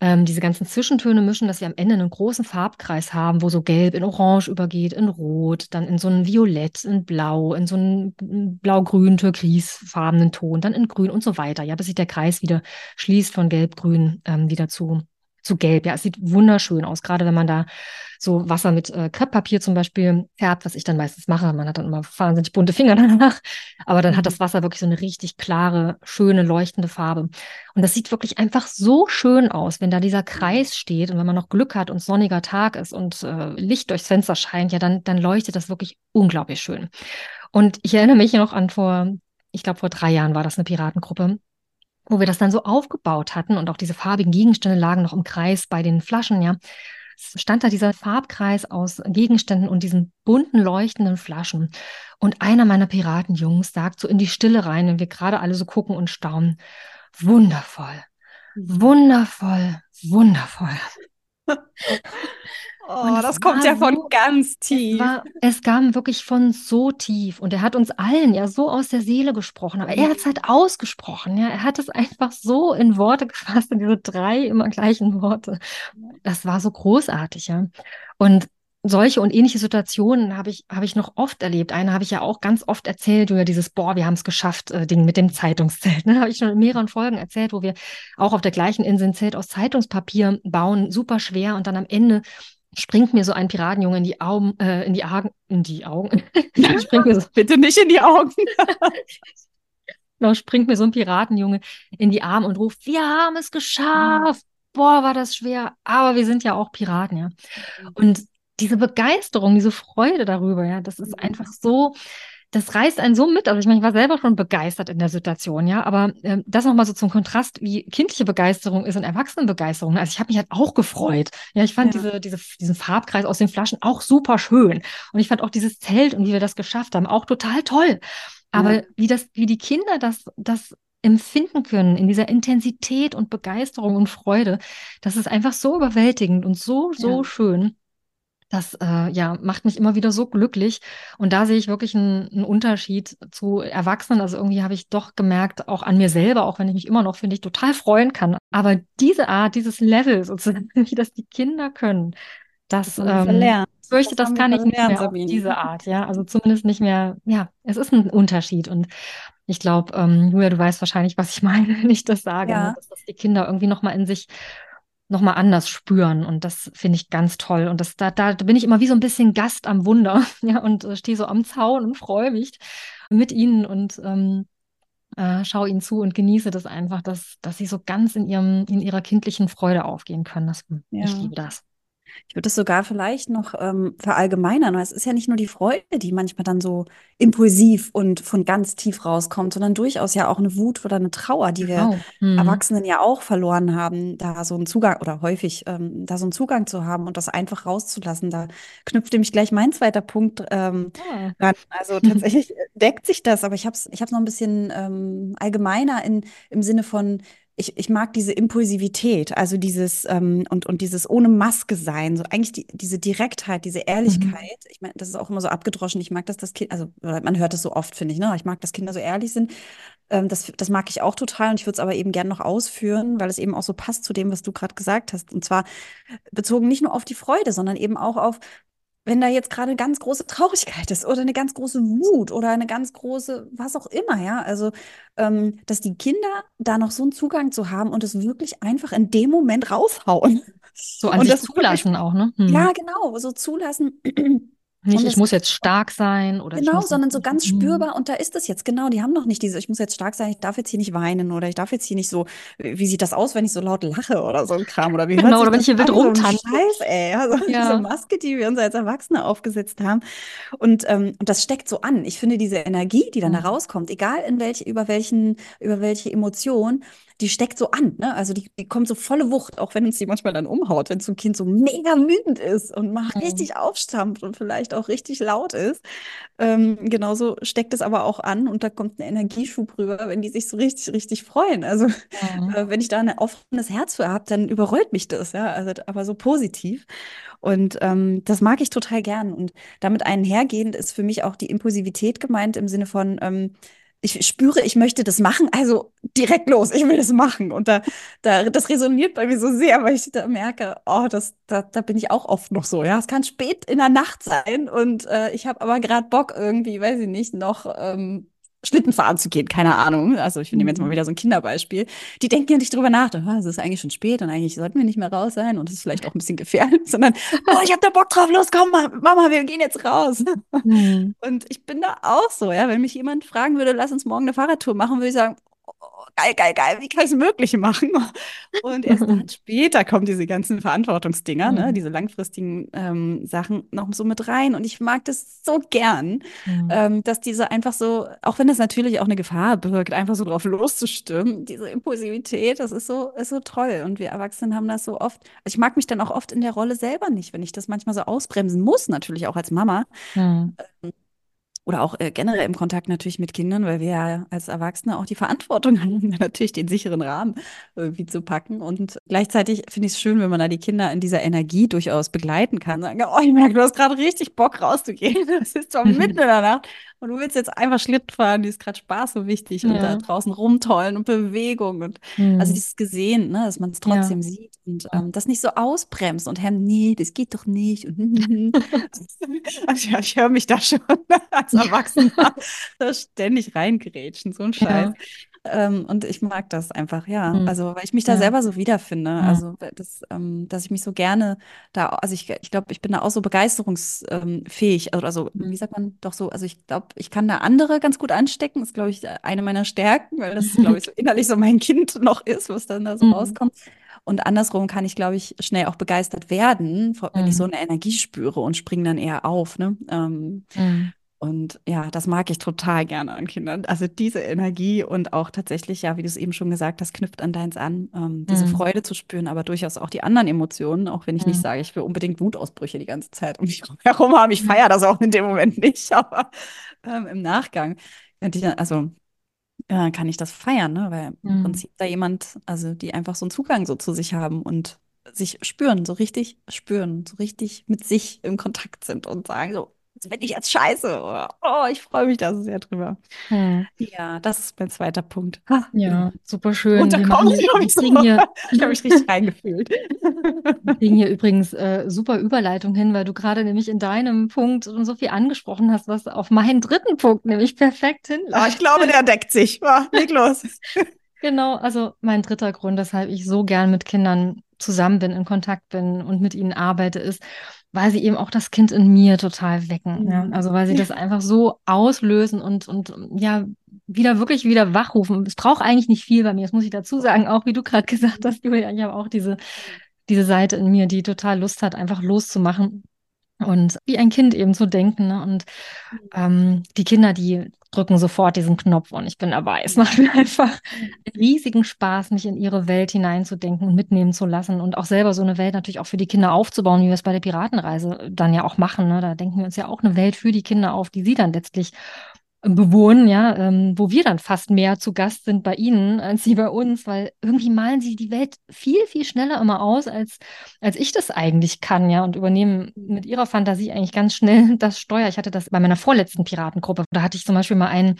ähm, diese ganzen Zwischentöne mischen, dass wir am Ende einen großen Farbkreis haben, wo so gelb in orange übergeht, in rot, dann in so ein violett, in blau, in so einen blau-grün, türkisfarbenen Ton, dann in grün und so weiter, ja, bis sich der Kreis wieder schließt von gelb-grün ähm, wieder zu zu gelb. Ja, es sieht wunderschön aus, gerade wenn man da so Wasser mit äh, Krepppapier zum Beispiel färbt, was ich dann meistens mache. Man hat dann immer wahnsinnig bunte Finger danach, aber dann mhm. hat das Wasser wirklich so eine richtig klare, schöne, leuchtende Farbe. Und das sieht wirklich einfach so schön aus, wenn da dieser Kreis steht und wenn man noch Glück hat und sonniger Tag ist und äh, Licht durchs Fenster scheint, ja, dann, dann leuchtet das wirklich unglaublich schön. Und ich erinnere mich noch an vor, ich glaube vor drei Jahren war das eine Piratengruppe wo wir das dann so aufgebaut hatten und auch diese farbigen Gegenstände lagen noch im Kreis bei den Flaschen, ja, stand da dieser Farbkreis aus Gegenständen und diesen bunten leuchtenden Flaschen. Und einer meiner Piratenjungs sagt so in die Stille rein, wenn wir gerade alle so gucken und staunen, wundervoll, wundervoll, wundervoll. Oh, das kommt ja von so, ganz tief. Es, war, es, kam wirklich von so tief. Und er hat uns allen ja so aus der Seele gesprochen. Aber er hat es halt ausgesprochen. Ja, er hat es einfach so in Worte gefasst, in diese drei immer gleichen Worte. Das war so großartig, ja. Und solche und ähnliche Situationen habe ich, habe ich noch oft erlebt. Eine habe ich ja auch ganz oft erzählt, oder dieses Boah, wir haben es geschafft, äh, Ding mit dem Zeitungszelt. Ne? Habe ich schon in mehreren Folgen erzählt, wo wir auch auf der gleichen Insel ein Zelt aus Zeitungspapier bauen, super schwer und dann am Ende springt mir so ein Piratenjunge in die Augen, äh, in die Augen, in die Augen. springt mir so, Bitte nicht in die Augen. genau, springt mir so ein Piratenjunge in die Arme und ruft, wir haben es geschafft. Boah, war das schwer. Aber wir sind ja auch Piraten, ja. Mhm. Und diese Begeisterung, diese Freude darüber, ja, das ist einfach so, das reißt einen so mit. Also ich meine, ich war selber schon begeistert in der Situation, ja, aber äh, das nochmal so zum Kontrast, wie kindliche Begeisterung ist und Erwachsenenbegeisterung. Also ich habe mich halt auch gefreut. Ja, ich fand ja. diese, diese, diesen Farbkreis aus den Flaschen auch super schön. Und ich fand auch dieses Zelt und wie wir das geschafft haben auch total toll. Aber ja. wie das, wie die Kinder das, das empfinden können in dieser Intensität und Begeisterung und Freude, das ist einfach so überwältigend und so, so ja. schön. Das äh, ja, macht mich immer wieder so glücklich. Und da sehe ich wirklich einen, einen Unterschied zu Erwachsenen. Also irgendwie habe ich doch gemerkt, auch an mir selber, auch wenn ich mich immer noch, finde ich, total freuen kann. Aber diese Art, dieses Level sozusagen, wie das die Kinder können, das, das ähm, ich fürchte, das, das kann ich nicht mehr auf diese Art, ja. Also zumindest nicht mehr, ja, es ist ein Unterschied. Und ich glaube, ähm, Julia, du weißt wahrscheinlich, was ich meine, wenn ich das sage, ne? ja. ne? dass das die Kinder irgendwie nochmal in sich nochmal anders spüren. Und das finde ich ganz toll. Und das, da, da bin ich immer wie so ein bisschen Gast am Wunder, ja, und äh, stehe so am Zaun und freue mich mit ihnen und ähm, äh, schaue ihnen zu und genieße das einfach, dass, dass sie so ganz in ihrem, in ihrer kindlichen Freude aufgehen können. Das, ja. Ich liebe das. Ich würde es sogar vielleicht noch ähm, verallgemeinern. Es ist ja nicht nur die Freude, die manchmal dann so impulsiv und von ganz tief rauskommt, sondern durchaus ja auch eine Wut oder eine Trauer, die wir genau. mhm. Erwachsenen ja auch verloren haben, da so einen Zugang oder häufig ähm, da so einen Zugang zu haben und das einfach rauszulassen. Da knüpft nämlich gleich mein zweiter Punkt ähm, ja. ran. Also tatsächlich deckt sich das, aber ich habe es ich noch ein bisschen ähm, allgemeiner in, im Sinne von, ich, ich mag diese Impulsivität, also dieses ähm, und, und dieses ohne Maske sein, so eigentlich die, diese Direktheit, diese Ehrlichkeit. Mhm. Ich meine, das ist auch immer so abgedroschen. Ich mag, dass das Kind, also man hört das so oft, finde ich, ne? Ich mag, dass Kinder so ehrlich sind. Ähm, das, das mag ich auch total und ich würde es aber eben gern noch ausführen, weil es eben auch so passt zu dem, was du gerade gesagt hast. Und zwar bezogen nicht nur auf die Freude, sondern eben auch auf wenn da jetzt gerade ganz große Traurigkeit ist oder eine ganz große Wut oder eine ganz große, was auch immer, ja, also ähm, dass die Kinder da noch so einen Zugang zu haben und es wirklich einfach in dem Moment raushauen. So an und sich zulassen wirklich, auch, ne? Hm. Ja, genau, so zulassen. Nicht, ich muss jetzt stark sein oder genau, sondern so ganz mhm. spürbar. Und da ist es jetzt genau. Die haben noch nicht diese. Ich muss jetzt stark sein. Ich darf jetzt hier nicht weinen oder ich darf jetzt hier nicht so. Wie sieht das aus, wenn ich so laut lache oder so ein Kram oder wie genau oder wenn ich hier wild rumtanze. So Scheiß, ey, also ja. diese Maske, die wir uns als Erwachsene aufgesetzt haben. Und ähm, und das steckt so an. Ich finde diese Energie, die dann mhm. da rauskommt, egal in welche über welchen über welche Emotion, die steckt so an, ne? Also die, die kommt so volle Wucht, auch wenn uns die manchmal dann umhaut, wenn so ein Kind so mega wütend ist und mal mhm. richtig aufstampft und vielleicht auch richtig laut ist. Ähm, genauso steckt es aber auch an und da kommt ein Energieschub rüber, wenn die sich so richtig, richtig freuen. Also mhm. äh, wenn ich da ein offenes Herz für habe, dann überrollt mich das, ja, also aber so positiv. Und ähm, das mag ich total gern. Und damit einhergehend ist für mich auch die Impulsivität gemeint im Sinne von, ähm, ich spüre, ich möchte das machen, also direkt los, ich will das machen. Und da, da, das resoniert bei mir so sehr, weil ich da merke, oh, das, da, da bin ich auch oft noch so. Ja, es kann spät in der Nacht sein und äh, ich habe aber gerade Bock irgendwie, weiß ich nicht, noch ähm, Schlitten fahren zu gehen, keine Ahnung. Also ich nehme jetzt mal mhm. wieder so ein Kinderbeispiel. Die denken ja nicht drüber nach, oh, es ist eigentlich schon spät und eigentlich sollten wir nicht mehr raus sein und es ist vielleicht auch ein bisschen gefährlich, sondern, oh, ich habe da Bock drauf, los, komm, Mama, wir gehen jetzt raus. Mhm. Und ich bin da auch so, ja, wenn mich jemand fragen würde, lass uns morgen eine Fahrradtour machen, würde ich sagen, geil, geil, geil, wie kann ich es möglich machen? Und erst dann später kommen diese ganzen Verantwortungsdinger, ne, mhm. ne, diese langfristigen ähm, Sachen noch so mit rein. Und ich mag das so gern, mhm. ähm, dass diese einfach so, auch wenn das natürlich auch eine Gefahr birgt, einfach so drauf loszustimmen, diese Impulsivität, das ist so, ist so toll. Und wir Erwachsenen haben das so oft. Also ich mag mich dann auch oft in der Rolle selber nicht, wenn ich das manchmal so ausbremsen muss, natürlich auch als Mama. Mhm. Ähm, oder auch äh, generell im Kontakt natürlich mit Kindern, weil wir ja als Erwachsene auch die Verantwortung haben, natürlich den sicheren Rahmen irgendwie zu packen. Und gleichzeitig finde ich es schön, wenn man da die Kinder in dieser Energie durchaus begleiten kann. Sagen, oh, ich merke, du hast gerade richtig Bock rauszugehen. Das ist zwar mitten in der Nacht, und du willst jetzt einfach Schlitten fahren, die ist gerade Spaß so wichtig ja. und da draußen rumtollen und Bewegung und mhm. also dieses Gesehen, ne, dass man es trotzdem ja. sieht und ähm, das nicht so ausbremst und Herr, nee, das geht doch nicht. Und, also, ja, ich höre mich da schon als Erwachsener da ständig reingrätschen, so ein Scheiß. Ähm, und ich mag das einfach, ja. Mhm. Also, weil ich mich da ja. selber so wiederfinde. Ja. Also, das, ähm, dass ich mich so gerne da, also ich, ich glaube, ich bin da auch so begeisterungsfähig. Also, also, mhm. wie sagt man doch so, also ich glaube, ich kann da andere ganz gut anstecken. Das ist, glaube ich, eine meiner Stärken, weil das, glaube ich, so innerlich so mein Kind noch ist, was dann da so mhm. rauskommt. Und andersrum kann ich, glaube ich, schnell auch begeistert werden, wenn ich so mhm. eine Energie spüre und springe dann eher auf. Ne? Ähm, mhm. Und ja, das mag ich total gerne an Kindern. Also diese Energie und auch tatsächlich, ja, wie du es eben schon gesagt hast, knüpft an deins an, ähm, diese mhm. Freude zu spüren, aber durchaus auch die anderen Emotionen, auch wenn ich mhm. nicht sage, ich will unbedingt Wutausbrüche die ganze Zeit um mich herum haben. Ich feiere das auch in dem Moment nicht, aber ähm, im Nachgang also äh, kann ich das feiern, ne? Weil im mhm. Prinzip da jemand, also die einfach so einen Zugang so zu sich haben und sich spüren, so richtig spüren, so richtig mit sich im Kontakt sind und sagen so, das bin ich jetzt scheiße. Oh, ich freue mich da sehr drüber. Hm. Ja, das ist mein zweiter Punkt. Ja, super schön. Und da kommen ich, ich, so, hier, ich habe mich richtig reingefühlt. Wir kriegen hier übrigens äh, super Überleitung hin, weil du gerade nämlich in deinem Punkt so viel angesprochen hast, was auf meinen dritten Punkt nämlich perfekt hin. Oh, ich glaube, der deckt sich. Oh, leg los. Genau, also mein dritter Grund, weshalb ich so gern mit Kindern zusammen bin, in Kontakt bin und mit ihnen arbeite, ist, weil sie eben auch das Kind in mir total wecken. Ja? Also weil sie das einfach so auslösen und, und ja, wieder wirklich wieder wachrufen. Es braucht eigentlich nicht viel bei mir, das muss ich dazu sagen, auch wie du gerade gesagt hast, Julia, ich habe auch diese, diese Seite in mir, die total Lust hat, einfach loszumachen und wie ein Kind eben zu denken. Ne? Und mhm. ähm, die Kinder, die drücken sofort diesen Knopf und ich bin dabei. Es macht mir einfach einen riesigen Spaß, mich in ihre Welt hineinzudenken und mitnehmen zu lassen und auch selber so eine Welt natürlich auch für die Kinder aufzubauen, wie wir es bei der Piratenreise dann ja auch machen. Ne? Da denken wir uns ja auch eine Welt für die Kinder auf, die sie dann letztlich bewohnen, ja, ähm, wo wir dann fast mehr zu Gast sind bei ihnen als sie bei uns, weil irgendwie malen sie die Welt viel, viel schneller immer aus, als, als ich das eigentlich kann, ja, und übernehmen mit ihrer Fantasie eigentlich ganz schnell das Steuer. Ich hatte das bei meiner vorletzten Piratengruppe. Da hatte ich zum Beispiel mal ein,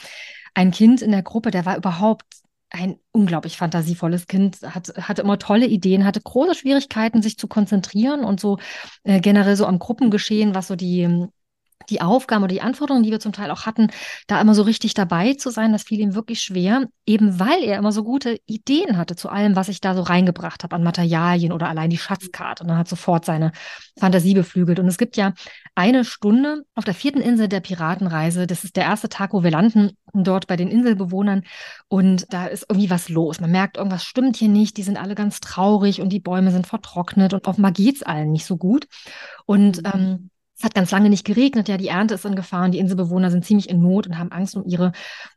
ein Kind in der Gruppe, der war überhaupt ein unglaublich fantasievolles Kind, hat, hatte immer tolle Ideen, hatte große Schwierigkeiten, sich zu konzentrieren und so äh, generell so am Gruppengeschehen, was so die die Aufgaben oder die Anforderungen, die wir zum Teil auch hatten, da immer so richtig dabei zu sein, das fiel ihm wirklich schwer, eben weil er immer so gute Ideen hatte zu allem, was ich da so reingebracht habe an Materialien oder allein die Schatzkarte. Und dann hat sofort seine Fantasie beflügelt. Und es gibt ja eine Stunde auf der vierten Insel der Piratenreise. Das ist der erste Tag, wo wir landen, dort bei den Inselbewohnern. Und da ist irgendwie was los. Man merkt, irgendwas stimmt hier nicht. Die sind alle ganz traurig und die Bäume sind vertrocknet und offenbar geht's allen nicht so gut. Und mhm. ähm, es hat ganz lange nicht geregnet, ja, die Ernte ist in Gefahr und die Inselbewohner sind ziemlich in Not und haben Angst um ihre,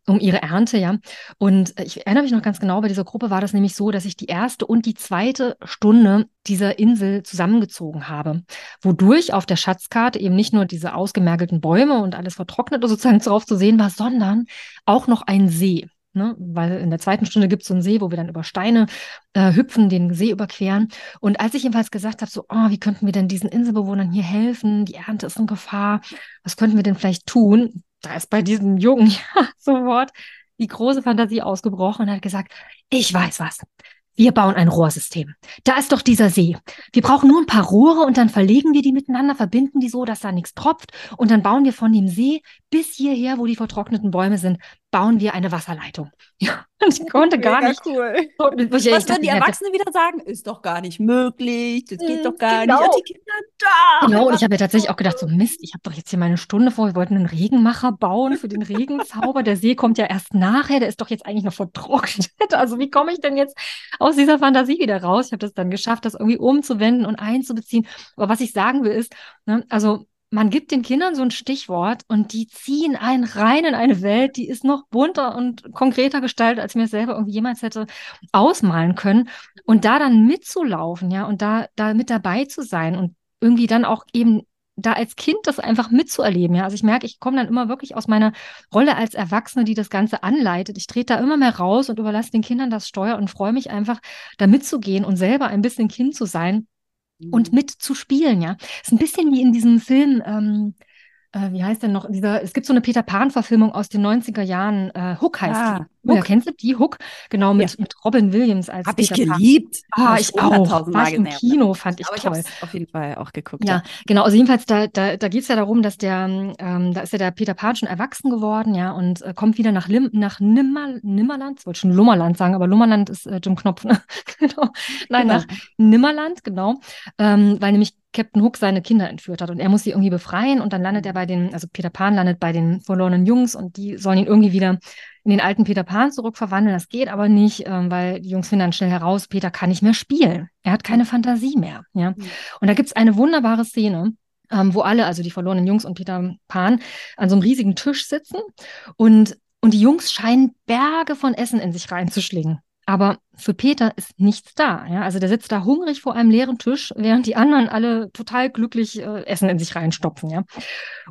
um ihre Ernte, ja. Und äh, ich erinnere mich noch ganz genau, bei dieser Gruppe war das nämlich so, dass ich die erste und die zweite Stunde dieser Insel zusammengezogen habe, wodurch auf der Schatzkarte eben nicht nur diese ausgemergelten Bäume und alles vertrocknet sozusagen drauf zu sehen war, sondern auch noch ein See. Ne? Weil in der zweiten Stunde gibt es so einen See, wo wir dann über Steine äh, hüpfen, den See überqueren. Und als ich jedenfalls gesagt habe, so, oh, wie könnten wir denn diesen Inselbewohnern hier helfen? Die Ernte ist in Gefahr. Was könnten wir denn vielleicht tun? Da ist bei diesem Jungen ja sofort die große Fantasie ausgebrochen und hat gesagt, ich weiß was. Wir bauen ein Rohrsystem. Da ist doch dieser See. Wir brauchen nur ein paar Rohre und dann verlegen wir die miteinander, verbinden die so, dass da nichts tropft. Und dann bauen wir von dem See bis hierher, wo die vertrockneten Bäume sind, bauen wir eine Wasserleitung. Ja, und ich konnte Mega gar nicht. Cool. Was würden die Erwachsenen wieder sagen? Ist doch gar nicht möglich, das geht doch gar genau. nicht. Und die Kinder da. Genau, und ich habe ja tatsächlich auch gedacht, so Mist, ich habe doch jetzt hier meine Stunde vor, wir wollten einen Regenmacher bauen für den Regenzauber. Der See kommt ja erst nachher, der ist doch jetzt eigentlich noch vertrocknet. Also wie komme ich denn jetzt aus dieser Fantasie wieder raus? Ich habe das dann geschafft, das irgendwie umzuwenden und einzubeziehen. Aber was ich sagen will ist, ne, also man gibt den Kindern so ein Stichwort und die ziehen einen rein in eine Welt, die ist noch bunter und konkreter gestaltet, als mir selber irgendwie jemals hätte ausmalen können. Und da dann mitzulaufen, ja, und da, da mit dabei zu sein und irgendwie dann auch eben da als Kind das einfach mitzuerleben, ja. Also ich merke, ich komme dann immer wirklich aus meiner Rolle als Erwachsene, die das Ganze anleitet. Ich trete da immer mehr raus und überlasse den Kindern das Steuer und freue mich einfach, da mitzugehen und selber ein bisschen Kind zu sein und mhm. mitzuspielen, ja. Ist ein bisschen wie in diesem Film, ähm, äh, wie heißt denn noch, dieser, es gibt so eine Peter Pan-Verfilmung aus den 90er Jahren, äh, Hook heißt ah, die. Hook. Ja, kennst du die? Hook, genau, mit, ja. mit Robin Williams als Hab Peter ich geliebt. Ah, ich auch. War ich im Kino, fand ich Aber toll. Ich auf jeden Fall auch geguckt. Ja, ja. genau, also jedenfalls, da, da, da geht es ja darum, dass der, ähm, da ist ja der Peter Pan schon erwachsen geworden, ja, und äh, kommt wieder nach, Lim nach Nimmer, Nimmerland, ich wollte schon Lummerland sagen, aber Lummerland ist äh, Jim Knopf, ne? genau. Nein, genau. nach Nimmerland, genau, ähm, weil nämlich Captain Hook seine Kinder entführt hat und er muss sie irgendwie befreien und dann landet er bei den, also Peter Pan landet bei den verlorenen Jungs und die sollen ihn irgendwie wieder in den alten Peter Pan zurückverwandeln. Das geht aber nicht, ähm, weil die Jungs finden dann schnell heraus, Peter kann nicht mehr spielen. Er hat keine Fantasie mehr. Ja? Mhm. Und da gibt es eine wunderbare Szene, ähm, wo alle, also die verlorenen Jungs und Peter Pan, an so einem riesigen Tisch sitzen und, und die Jungs scheinen Berge von Essen in sich reinzuschlingen. Aber für Peter ist nichts da. Ja? Also der sitzt da hungrig vor einem leeren Tisch, während die anderen alle total glücklich äh, Essen in sich reinstopfen. Ja?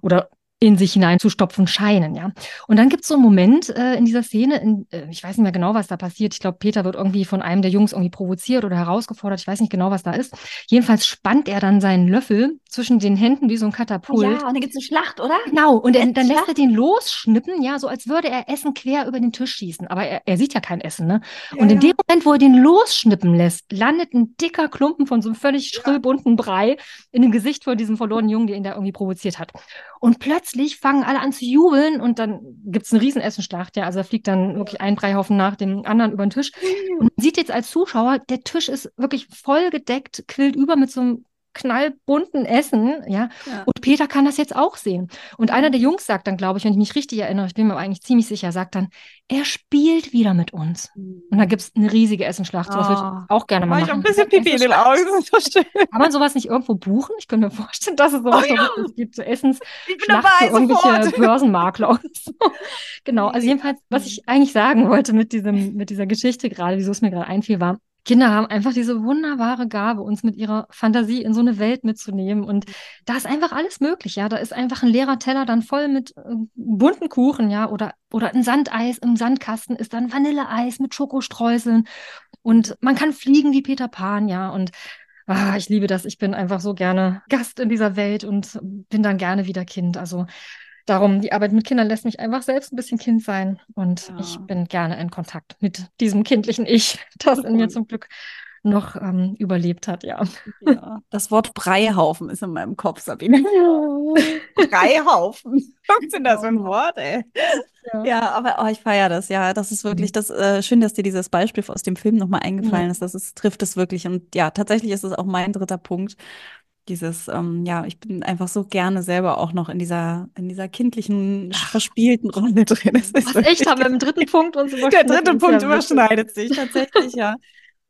Oder in sich hineinzustopfen scheinen, ja. Und dann gibt es so einen Moment äh, in dieser Szene, in, äh, ich weiß nicht mehr genau, was da passiert. Ich glaube, Peter wird irgendwie von einem der Jungs irgendwie provoziert oder herausgefordert. Ich weiß nicht genau, was da ist. Jedenfalls spannt er dann seinen Löffel zwischen den Händen wie so ein Katapult. Ja, und dann gibt es eine Schlacht, oder? Genau, und er, dann lässt er den losschnippen, ja, so als würde er Essen quer über den Tisch schießen. Aber er, er sieht ja kein Essen, ne? Ja, und in dem Moment, wo er den losschnippen lässt, landet ein dicker Klumpen von so einem völlig schrillbunten Brei in dem Gesicht von diesem verlorenen Jungen, der ihn da irgendwie provoziert hat. Und plötzlich fangen alle an zu jubeln und dann gibt es eine Riesenessenschlacht, ja. Also da fliegt dann wirklich ein Breihaufen nach dem anderen über den Tisch. Und man sieht jetzt als Zuschauer, der Tisch ist wirklich voll gedeckt, quillt über mit so einem knallbunten Essen, ja? ja? Und Peter kann das jetzt auch sehen. Und einer der Jungs sagt dann, glaube ich, wenn ich mich richtig erinnere, ich bin mir eigentlich ziemlich sicher, sagt dann, er spielt wieder mit uns. Mhm. Und da gibt es eine riesige Essenschlacht. Sowas oh. würde ich auch gerne mal machen. Ich ein bisschen Pipi in den Augen. So schön. Kann man sowas nicht irgendwo buchen? Ich könnte mir vorstellen, dass es sowas oh, ja. gibt, so Essensschlacht für irgendwelche sofort. Börsenmakler und so. Genau, also jedenfalls, was ich eigentlich sagen wollte mit, diesem, mit dieser Geschichte gerade, wieso es mir gerade einfiel, war, Kinder haben einfach diese wunderbare Gabe, uns mit ihrer Fantasie in so eine Welt mitzunehmen. Und da ist einfach alles möglich, ja. Da ist einfach ein leerer Teller dann voll mit äh, bunten Kuchen, ja, oder, oder ein Sandeis im Sandkasten ist dann Vanilleeis mit Schokostreuseln. Und man kann fliegen wie Peter Pan, ja. Und ah, ich liebe das. Ich bin einfach so gerne Gast in dieser Welt und bin dann gerne wieder Kind. Also darum, die Arbeit mit Kindern lässt mich einfach selbst ein bisschen Kind sein. Und ja. ich bin gerne in Kontakt mit diesem kindlichen Ich, das in mir zum Glück noch ähm, überlebt hat, ja. ja. Das Wort Breihaufen ist in meinem Kopf, Sabine. Breihaufen. Was denn das für ein Wort, ey? Ja, ja aber oh, ich feiere das, ja. Das ist wirklich mhm. das äh, schön, dass dir dieses Beispiel aus dem Film nochmal eingefallen ja. ist. Das ist, trifft es wirklich. Und ja, tatsächlich ist es auch mein dritter Punkt dieses, ähm, ja, ich bin einfach so gerne selber auch noch in dieser, in dieser kindlichen, verspielten Rolle drin. Das ist Was echt, haben wir im dritten Punkt uns überschneidet. Der dritte Punkt überschneidet sich tatsächlich, ja.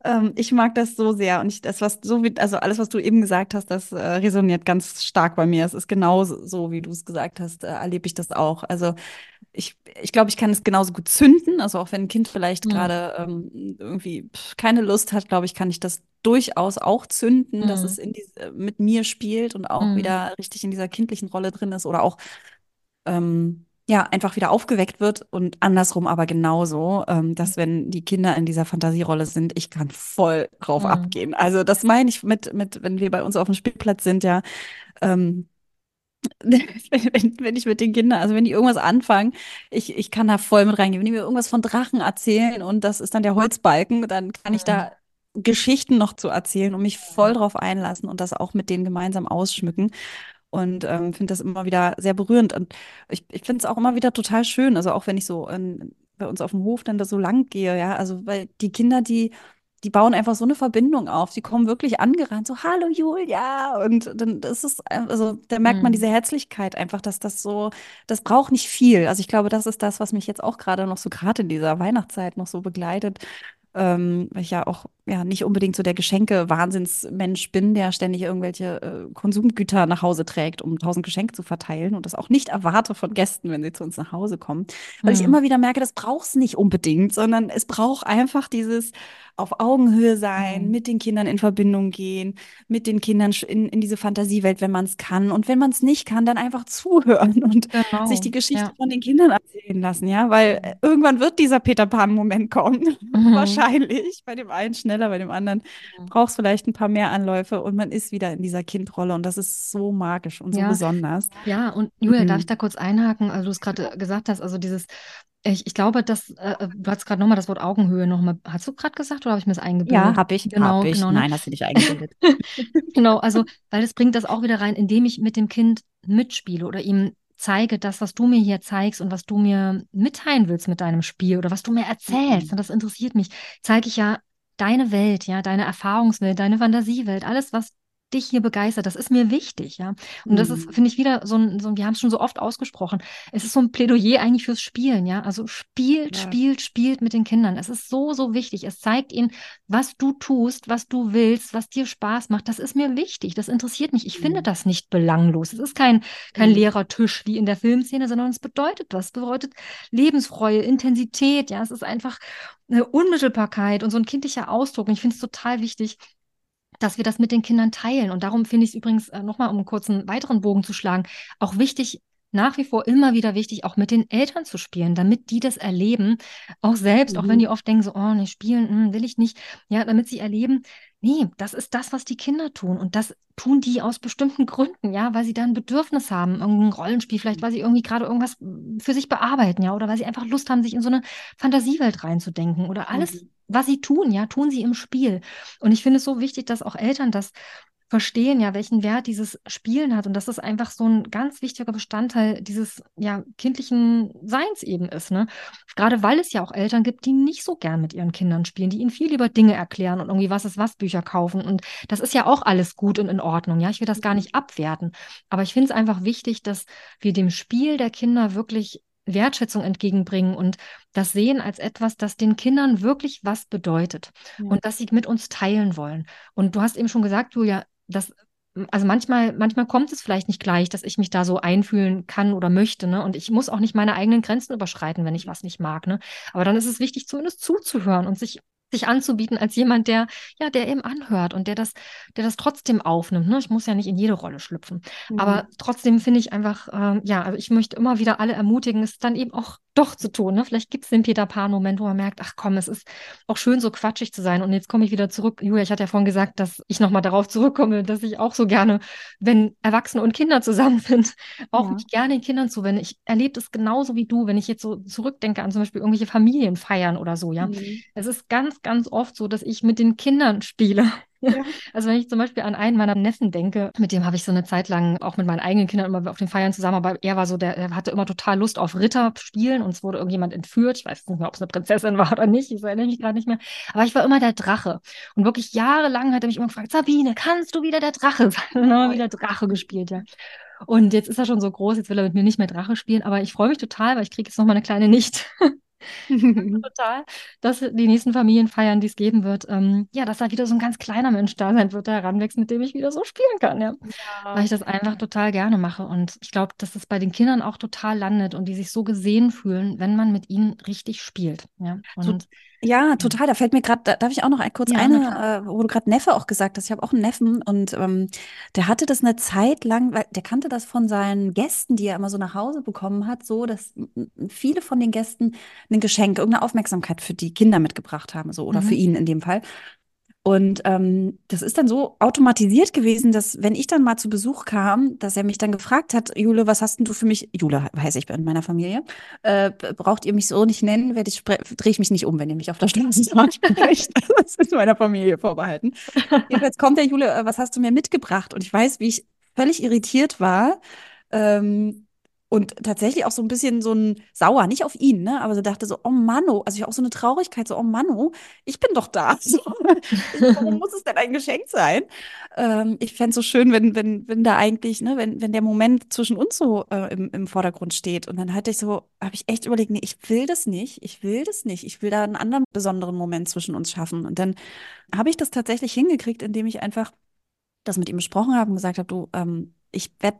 Ähm, ich mag das so sehr und ich, das, was so wie, also alles, was du eben gesagt hast, das äh, resoniert ganz stark bei mir. Es ist genauso so, wie du es gesagt hast, äh, erlebe ich das auch. Also ich, ich glaube, ich kann es genauso gut zünden. Also auch wenn ein Kind vielleicht mhm. gerade ähm, irgendwie keine Lust hat, glaube ich, kann ich das durchaus auch zünden, mhm. dass es äh, mit mir spielt und auch mhm. wieder richtig in dieser kindlichen Rolle drin ist oder auch ähm, ja, einfach wieder aufgeweckt wird und andersrum aber genauso, ähm, dass wenn die Kinder in dieser Fantasierolle sind, ich kann voll drauf mhm. abgehen. Also das meine ich mit, mit, wenn wir bei uns auf dem Spielplatz sind, ja, ähm, wenn, wenn, ich mit den Kindern, also wenn die irgendwas anfangen, ich, ich kann da voll mit reingehen. Wenn die mir irgendwas von Drachen erzählen und das ist dann der Holzbalken, dann kann ich da mhm. Geschichten noch zu erzählen und mich voll drauf einlassen und das auch mit denen gemeinsam ausschmücken und ähm, finde das immer wieder sehr berührend. Und ich, ich finde es auch immer wieder total schön. Also auch wenn ich so in, bei uns auf dem Hof dann da so lang gehe, ja, also weil die Kinder, die die bauen einfach so eine Verbindung auf. Die kommen wirklich angerannt, so Hallo Julia und dann ist es also da merkt man mhm. diese Herzlichkeit einfach, dass das so das braucht nicht viel. Also ich glaube, das ist das, was mich jetzt auch gerade noch so gerade in dieser Weihnachtszeit noch so begleitet, ähm, weil ich ja auch ja nicht unbedingt so der Geschenke-Wahnsinnsmensch bin, der ständig irgendwelche äh, Konsumgüter nach Hause trägt, um tausend Geschenke zu verteilen und das auch nicht erwarte von Gästen, wenn sie zu uns nach Hause kommen. Weil mhm. ich immer wieder merke, das braucht es nicht unbedingt, sondern es braucht einfach dieses auf Augenhöhe sein, mhm. mit den Kindern in Verbindung gehen, mit den Kindern in, in diese Fantasiewelt, wenn man es kann. Und wenn man es nicht kann, dann einfach zuhören und genau. sich die Geschichte ja. von den Kindern erzählen lassen, ja, weil äh, irgendwann wird dieser Peter Pan-Moment kommen. Mhm. Wahrscheinlich. Bei dem einen schneller, bei dem anderen mhm. brauchst vielleicht ein paar mehr Anläufe und man ist wieder in dieser Kindrolle und das ist so magisch und so ja. besonders. Ja, und Julia, darf mhm. ich da kurz einhaken? Also du es gerade gesagt hast, also dieses ich, ich glaube, dass äh, du hast gerade nochmal das Wort Augenhöhe nochmal. Hast du gerade gesagt oder habe ich mir das eingebildet? Ja, habe ich. Genau, hab ich. Genau, ne? Nein, hast du nicht eingebildet. genau, also, weil es bringt das auch wieder rein, indem ich mit dem Kind mitspiele oder ihm zeige, das, was du mir hier zeigst und was du mir mitteilen willst mit deinem Spiel oder was du mir erzählst, mhm. und das interessiert mich, zeige ich ja deine Welt, ja, deine Erfahrungswelt, deine Fantasiewelt, alles, was dich hier begeistert. Das ist mir wichtig, ja. Und mhm. das ist, mhm. finde ich, wieder so ein, so ein wir haben es schon so oft ausgesprochen. Es ist so ein Plädoyer eigentlich fürs Spielen, ja. Also spielt, ja. spielt, spielt mit den Kindern. Es ist so, so wichtig. Es zeigt ihnen, was du tust, was du willst, was dir Spaß macht. Das ist mir wichtig. Das interessiert mich. Ich mhm. finde das nicht belanglos. Es ist kein, kein mhm. leerer Tisch wie in der Filmszene, sondern es bedeutet was. Es bedeutet Lebensfreude, Intensität, ja. Es ist einfach eine Unmittelbarkeit und so ein kindlicher Ausdruck. Und ich finde es total wichtig, dass wir das mit den Kindern teilen. Und darum finde ich es übrigens äh, nochmal, um einen kurzen weiteren Bogen zu schlagen, auch wichtig, nach wie vor immer wieder wichtig, auch mit den Eltern zu spielen, damit die das erleben, auch selbst, mhm. auch wenn mhm. die oft denken so, oh, nee, spielen mh, hm, will ich nicht, ja, damit sie erleben, nee, das ist das, was die Kinder tun und das tun die aus bestimmten Gründen, ja, weil sie da ein Bedürfnis haben, irgendein Rollenspiel, vielleicht weil sie irgendwie gerade irgendwas für sich bearbeiten, ja, oder weil sie einfach Lust haben, sich in so eine Fantasiewelt reinzudenken oder alles, mhm. Was sie tun, ja, tun sie im Spiel. Und ich finde es so wichtig, dass auch Eltern das verstehen, ja, welchen Wert dieses Spielen hat und dass es einfach so ein ganz wichtiger Bestandteil dieses ja kindlichen Seins eben ist, ne? Gerade weil es ja auch Eltern gibt, die nicht so gern mit ihren Kindern spielen, die ihnen viel lieber Dinge erklären und irgendwie was ist was Bücher kaufen und das ist ja auch alles gut und in Ordnung, ja? Ich will das gar nicht abwerten, aber ich finde es einfach wichtig, dass wir dem Spiel der Kinder wirklich Wertschätzung entgegenbringen und das sehen als etwas, das den Kindern wirklich was bedeutet ja. und das sie mit uns teilen wollen. Und du hast eben schon gesagt, Julia, das, also manchmal, manchmal kommt es vielleicht nicht gleich, dass ich mich da so einfühlen kann oder möchte, ne? Und ich muss auch nicht meine eigenen Grenzen überschreiten, wenn ich was nicht mag, ne? Aber dann ist es wichtig, zumindest zuzuhören und sich sich anzubieten als jemand, der, ja, der eben anhört und der das, der das trotzdem aufnimmt. Ne? Ich muss ja nicht in jede Rolle schlüpfen. Mhm. Aber trotzdem finde ich einfach, äh, ja, also ich möchte immer wieder alle ermutigen, es dann eben auch doch zu tun. Ne? Vielleicht gibt es den Peter Pan-Moment, wo man merkt, ach komm, es ist auch schön, so quatschig zu sein. Und jetzt komme ich wieder zurück. Julia, ich hatte ja vorhin gesagt, dass ich nochmal darauf zurückkomme, dass ich auch so gerne, wenn Erwachsene und Kinder zusammen sind, auch ja. gerne den Kindern zuwende. Ich erlebe das genauso wie du, wenn ich jetzt so zurückdenke an zum Beispiel irgendwelche Familienfeiern oder so, ja. Mhm. Es ist ganz, ganz oft so, dass ich mit den Kindern spiele. Ja. Also wenn ich zum Beispiel an einen meiner Neffen denke, mit dem habe ich so eine Zeit lang auch mit meinen eigenen Kindern immer auf den Feiern zusammen, aber er war so, der, der hatte immer total Lust auf Ritter spielen und es wurde irgendjemand entführt. Ich weiß nicht mehr, ob es eine Prinzessin war oder nicht, ich erinnere mich gerade nicht mehr. Aber ich war immer der Drache. Und wirklich jahrelang hat er mich immer gefragt, Sabine, kannst du wieder der Drache sein? Und dann haben wir wieder Drache gespielt, ja. Und jetzt ist er schon so groß, jetzt will er mit mir nicht mehr Drache spielen, aber ich freue mich total, weil ich kriege jetzt noch mal eine kleine Nichte. total, dass die nächsten Familienfeiern, die es geben wird, ähm, ja, dass da wieder so ein ganz kleiner Mensch da sein wird, der heranwächst, mit dem ich wieder so spielen kann, ja. ja. Weil ich das einfach total gerne mache. Und ich glaube, dass es bei den Kindern auch total landet und die sich so gesehen fühlen, wenn man mit ihnen richtig spielt. Ja. Und ja, total. Da fällt mir gerade, da darf ich auch noch ein, kurz ja, eine, äh, wo du gerade Neffe auch gesagt hast. Ich habe auch einen Neffen und ähm, der hatte das eine Zeit lang, weil der kannte das von seinen Gästen, die er immer so nach Hause bekommen hat, so, dass viele von den Gästen ein Geschenk, irgendeine Aufmerksamkeit für die Kinder mitgebracht haben, so oder mhm. für ihn in dem Fall. Und ähm, das ist dann so automatisiert gewesen, dass wenn ich dann mal zu Besuch kam, dass er mich dann gefragt hat, Jule, was hast denn du für mich? Jule heiße ich in meiner Familie. Äh, braucht ihr mich so nicht nennen, werde ich drehe ich mich nicht um, wenn ihr mich auf der Straße ansprecht. das ist meiner Familie vorbehalten. Jedenfalls kommt der Jule, äh, was hast du mir mitgebracht? Und ich weiß, wie ich völlig irritiert war. Ähm, und tatsächlich auch so ein bisschen so ein Sauer, nicht auf ihn, ne? Aber so dachte so, oh Manno, also ich auch so eine Traurigkeit, so, oh Manno, ich bin doch da. So, warum muss es denn ein Geschenk sein? Ähm, ich fände es so schön, wenn, wenn, wenn da eigentlich, ne, wenn, wenn der Moment zwischen uns so äh, im, im Vordergrund steht. Und dann hatte ich so, habe ich echt überlegt, nee, ich will das nicht, ich will das nicht, ich will da einen anderen besonderen Moment zwischen uns schaffen. Und dann habe ich das tatsächlich hingekriegt, indem ich einfach das mit ihm besprochen habe und gesagt habe, du, ähm, ich werde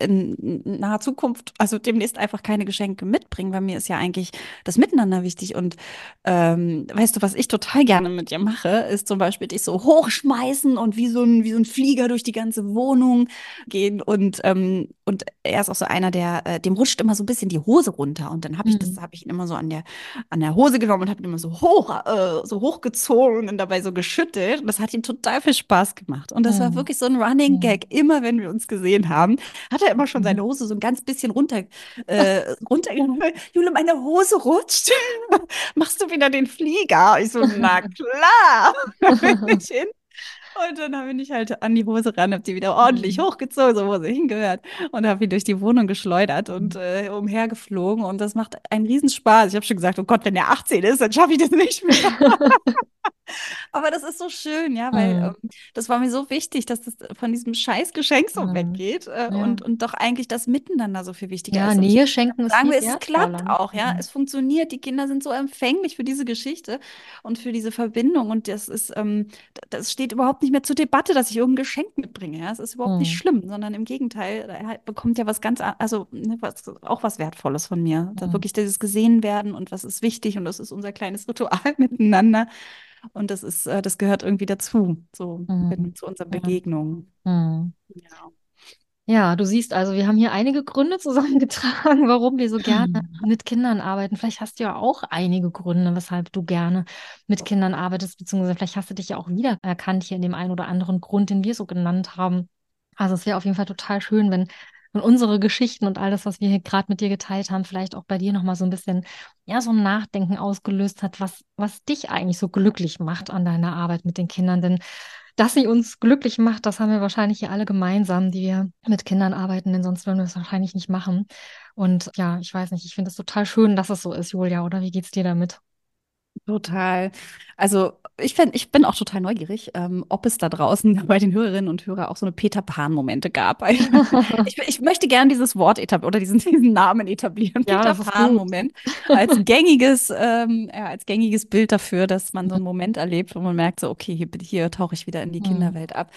in naher Zukunft, also demnächst einfach keine Geschenke mitbringen, weil mir ist ja eigentlich das Miteinander wichtig. Und ähm, weißt du, was ich total gerne mit dir mache, ist zum Beispiel dich so hochschmeißen und wie so ein, wie so ein Flieger durch die ganze Wohnung gehen. Und, ähm, und er ist auch so einer, der, äh, dem rutscht immer so ein bisschen die Hose runter. Und dann habe ich mhm. das, habe ich ihn immer so an der, an der Hose genommen und habe ihn immer so hoch, äh, so hochgezogen und dabei so geschüttelt. Und das hat ihm total viel Spaß gemacht. Und das mhm. war wirklich so ein Running Gag, immer wenn wir uns gesehen haben hat er immer schon seine mhm. Hose so ein ganz bisschen runter, äh, runtergenommen. Jule, meine Hose rutscht. Machst du wieder den Flieger? Ich so, na klar. hin. Und dann bin ich halt an die Hose ran, habe die wieder ordentlich mhm. hochgezogen, so wo sie hingehört. Und habe ihn durch die Wohnung geschleudert und mhm. äh, umhergeflogen. Und das macht einen Riesenspaß. Ich habe schon gesagt, oh Gott, wenn er 18 ist, dann schaffe ich das nicht mehr. Aber das ist so schön, ja, weil mhm. ähm, das war mir so wichtig, dass das von diesem scheiß Geschenk so mhm. weggeht äh, ja. und, und doch eigentlich das Miteinander so viel wichtiger ja, ist. Ja, Nähe schenken ist Sagen wir, es klappt auch, ja, mhm. es funktioniert. Die Kinder sind so empfänglich für diese Geschichte und für diese Verbindung und das ist, ähm, das steht überhaupt nicht mehr zur Debatte, dass ich irgendein Geschenk mitbringe. Ja, es ist überhaupt nicht mhm. schlimm, sondern im Gegenteil, er bekommt ja was ganz, also ne, was, auch was Wertvolles von mir. Da mhm. wirklich dieses gesehen werden und was ist wichtig und das ist unser kleines Ritual miteinander. Und das ist, äh, das gehört irgendwie dazu, so mhm. zu unseren Begegnungen. Mhm. Ja. Ja, du siehst also, wir haben hier einige Gründe zusammengetragen, warum wir so gerne mit Kindern arbeiten. Vielleicht hast du ja auch einige Gründe, weshalb du gerne mit Kindern arbeitest, beziehungsweise vielleicht hast du dich ja auch wiedererkannt hier in dem einen oder anderen Grund, den wir so genannt haben. Also es wäre auf jeden Fall total schön, wenn, wenn unsere Geschichten und all das, was wir hier gerade mit dir geteilt haben, vielleicht auch bei dir nochmal so ein bisschen, ja, so ein Nachdenken ausgelöst hat, was, was dich eigentlich so glücklich macht an deiner Arbeit mit den Kindern. Denn dass sie uns glücklich macht, das haben wir wahrscheinlich hier alle gemeinsam, die wir mit Kindern arbeiten, denn sonst würden wir es wahrscheinlich nicht machen. Und ja, ich weiß nicht, ich finde es total schön, dass es so ist, Julia, oder wie geht's dir damit? Total. Also ich, find, ich bin auch total neugierig, ähm, ob es da draußen bei den Hörerinnen und Hörern auch so eine Peter Pan-Momente gab. ich, ich, möchte gerne dieses Wort etablieren oder diesen, diesen Namen etablieren. Ja, Peter Pan-Moment als gängiges, ähm, ja, als gängiges Bild dafür, dass man so einen Moment erlebt, wo man merkt, so okay, hier, hier tauche ich wieder in die mhm. Kinderwelt ab.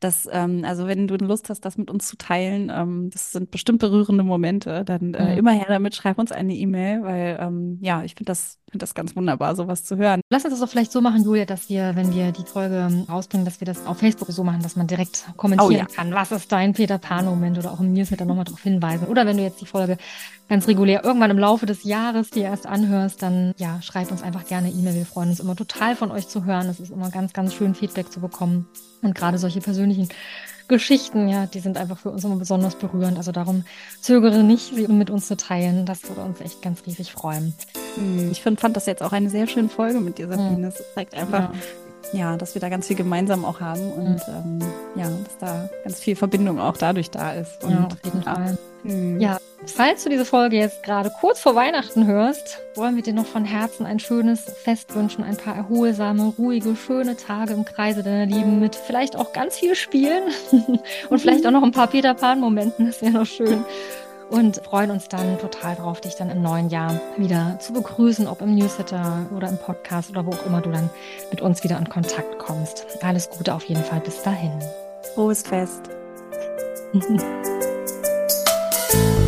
Das, ähm, also wenn du Lust hast, das mit uns zu teilen, ähm, das sind bestimmt berührende Momente, dann äh, mhm. immer her damit, schreib uns eine E-Mail, weil ähm, ja, ich finde das, find das ganz wunderbar, sowas zu hören. Lass uns das doch vielleicht so machen, Julia, dass wir, wenn wir die Folge rausbringen, dass wir das auf Facebook so machen, dass man direkt kommentieren oh, ja. kann, was ist dein Peter Pan-Moment oder auch im Newsletter nochmal darauf hinweisen. Oder wenn du jetzt die Folge ganz regulär irgendwann im Laufe des Jahres die erst anhörst, dann ja, schreib uns einfach gerne E-Mail. Wir freuen uns immer total von euch zu hören. Es ist immer ganz, ganz schön, Feedback zu bekommen. Und gerade solche persönlichen Geschichten, ja, die sind einfach für uns immer besonders berührend. Also darum zögere nicht, sie mit uns zu teilen. Das würde uns echt ganz riesig freuen. Hm, ich find, fand das jetzt auch eine sehr schöne Folge mit dir, Sabine. Es zeigt einfach, ja. ja. dass wir da ganz viel gemeinsam auch haben und mhm. ähm, ja, dass da ganz viel Verbindung auch dadurch da ist. Und, ja, auf jeden Fall. Mhm. Ja, falls du diese Folge jetzt gerade kurz vor Weihnachten hörst, wollen wir dir noch von Herzen ein schönes Fest wünschen, ein paar erholsame, ruhige, schöne Tage im Kreise deiner Lieben mit vielleicht auch ganz viel Spielen und vielleicht auch noch ein paar Peter Pan-Momenten, das wäre noch schön. Und freuen uns dann total drauf, dich dann im neuen Jahr wieder zu begrüßen, ob im Newsletter oder im Podcast oder wo auch immer du dann mit uns wieder in Kontakt kommst. Alles Gute auf jeden Fall bis dahin. Frohes Fest. you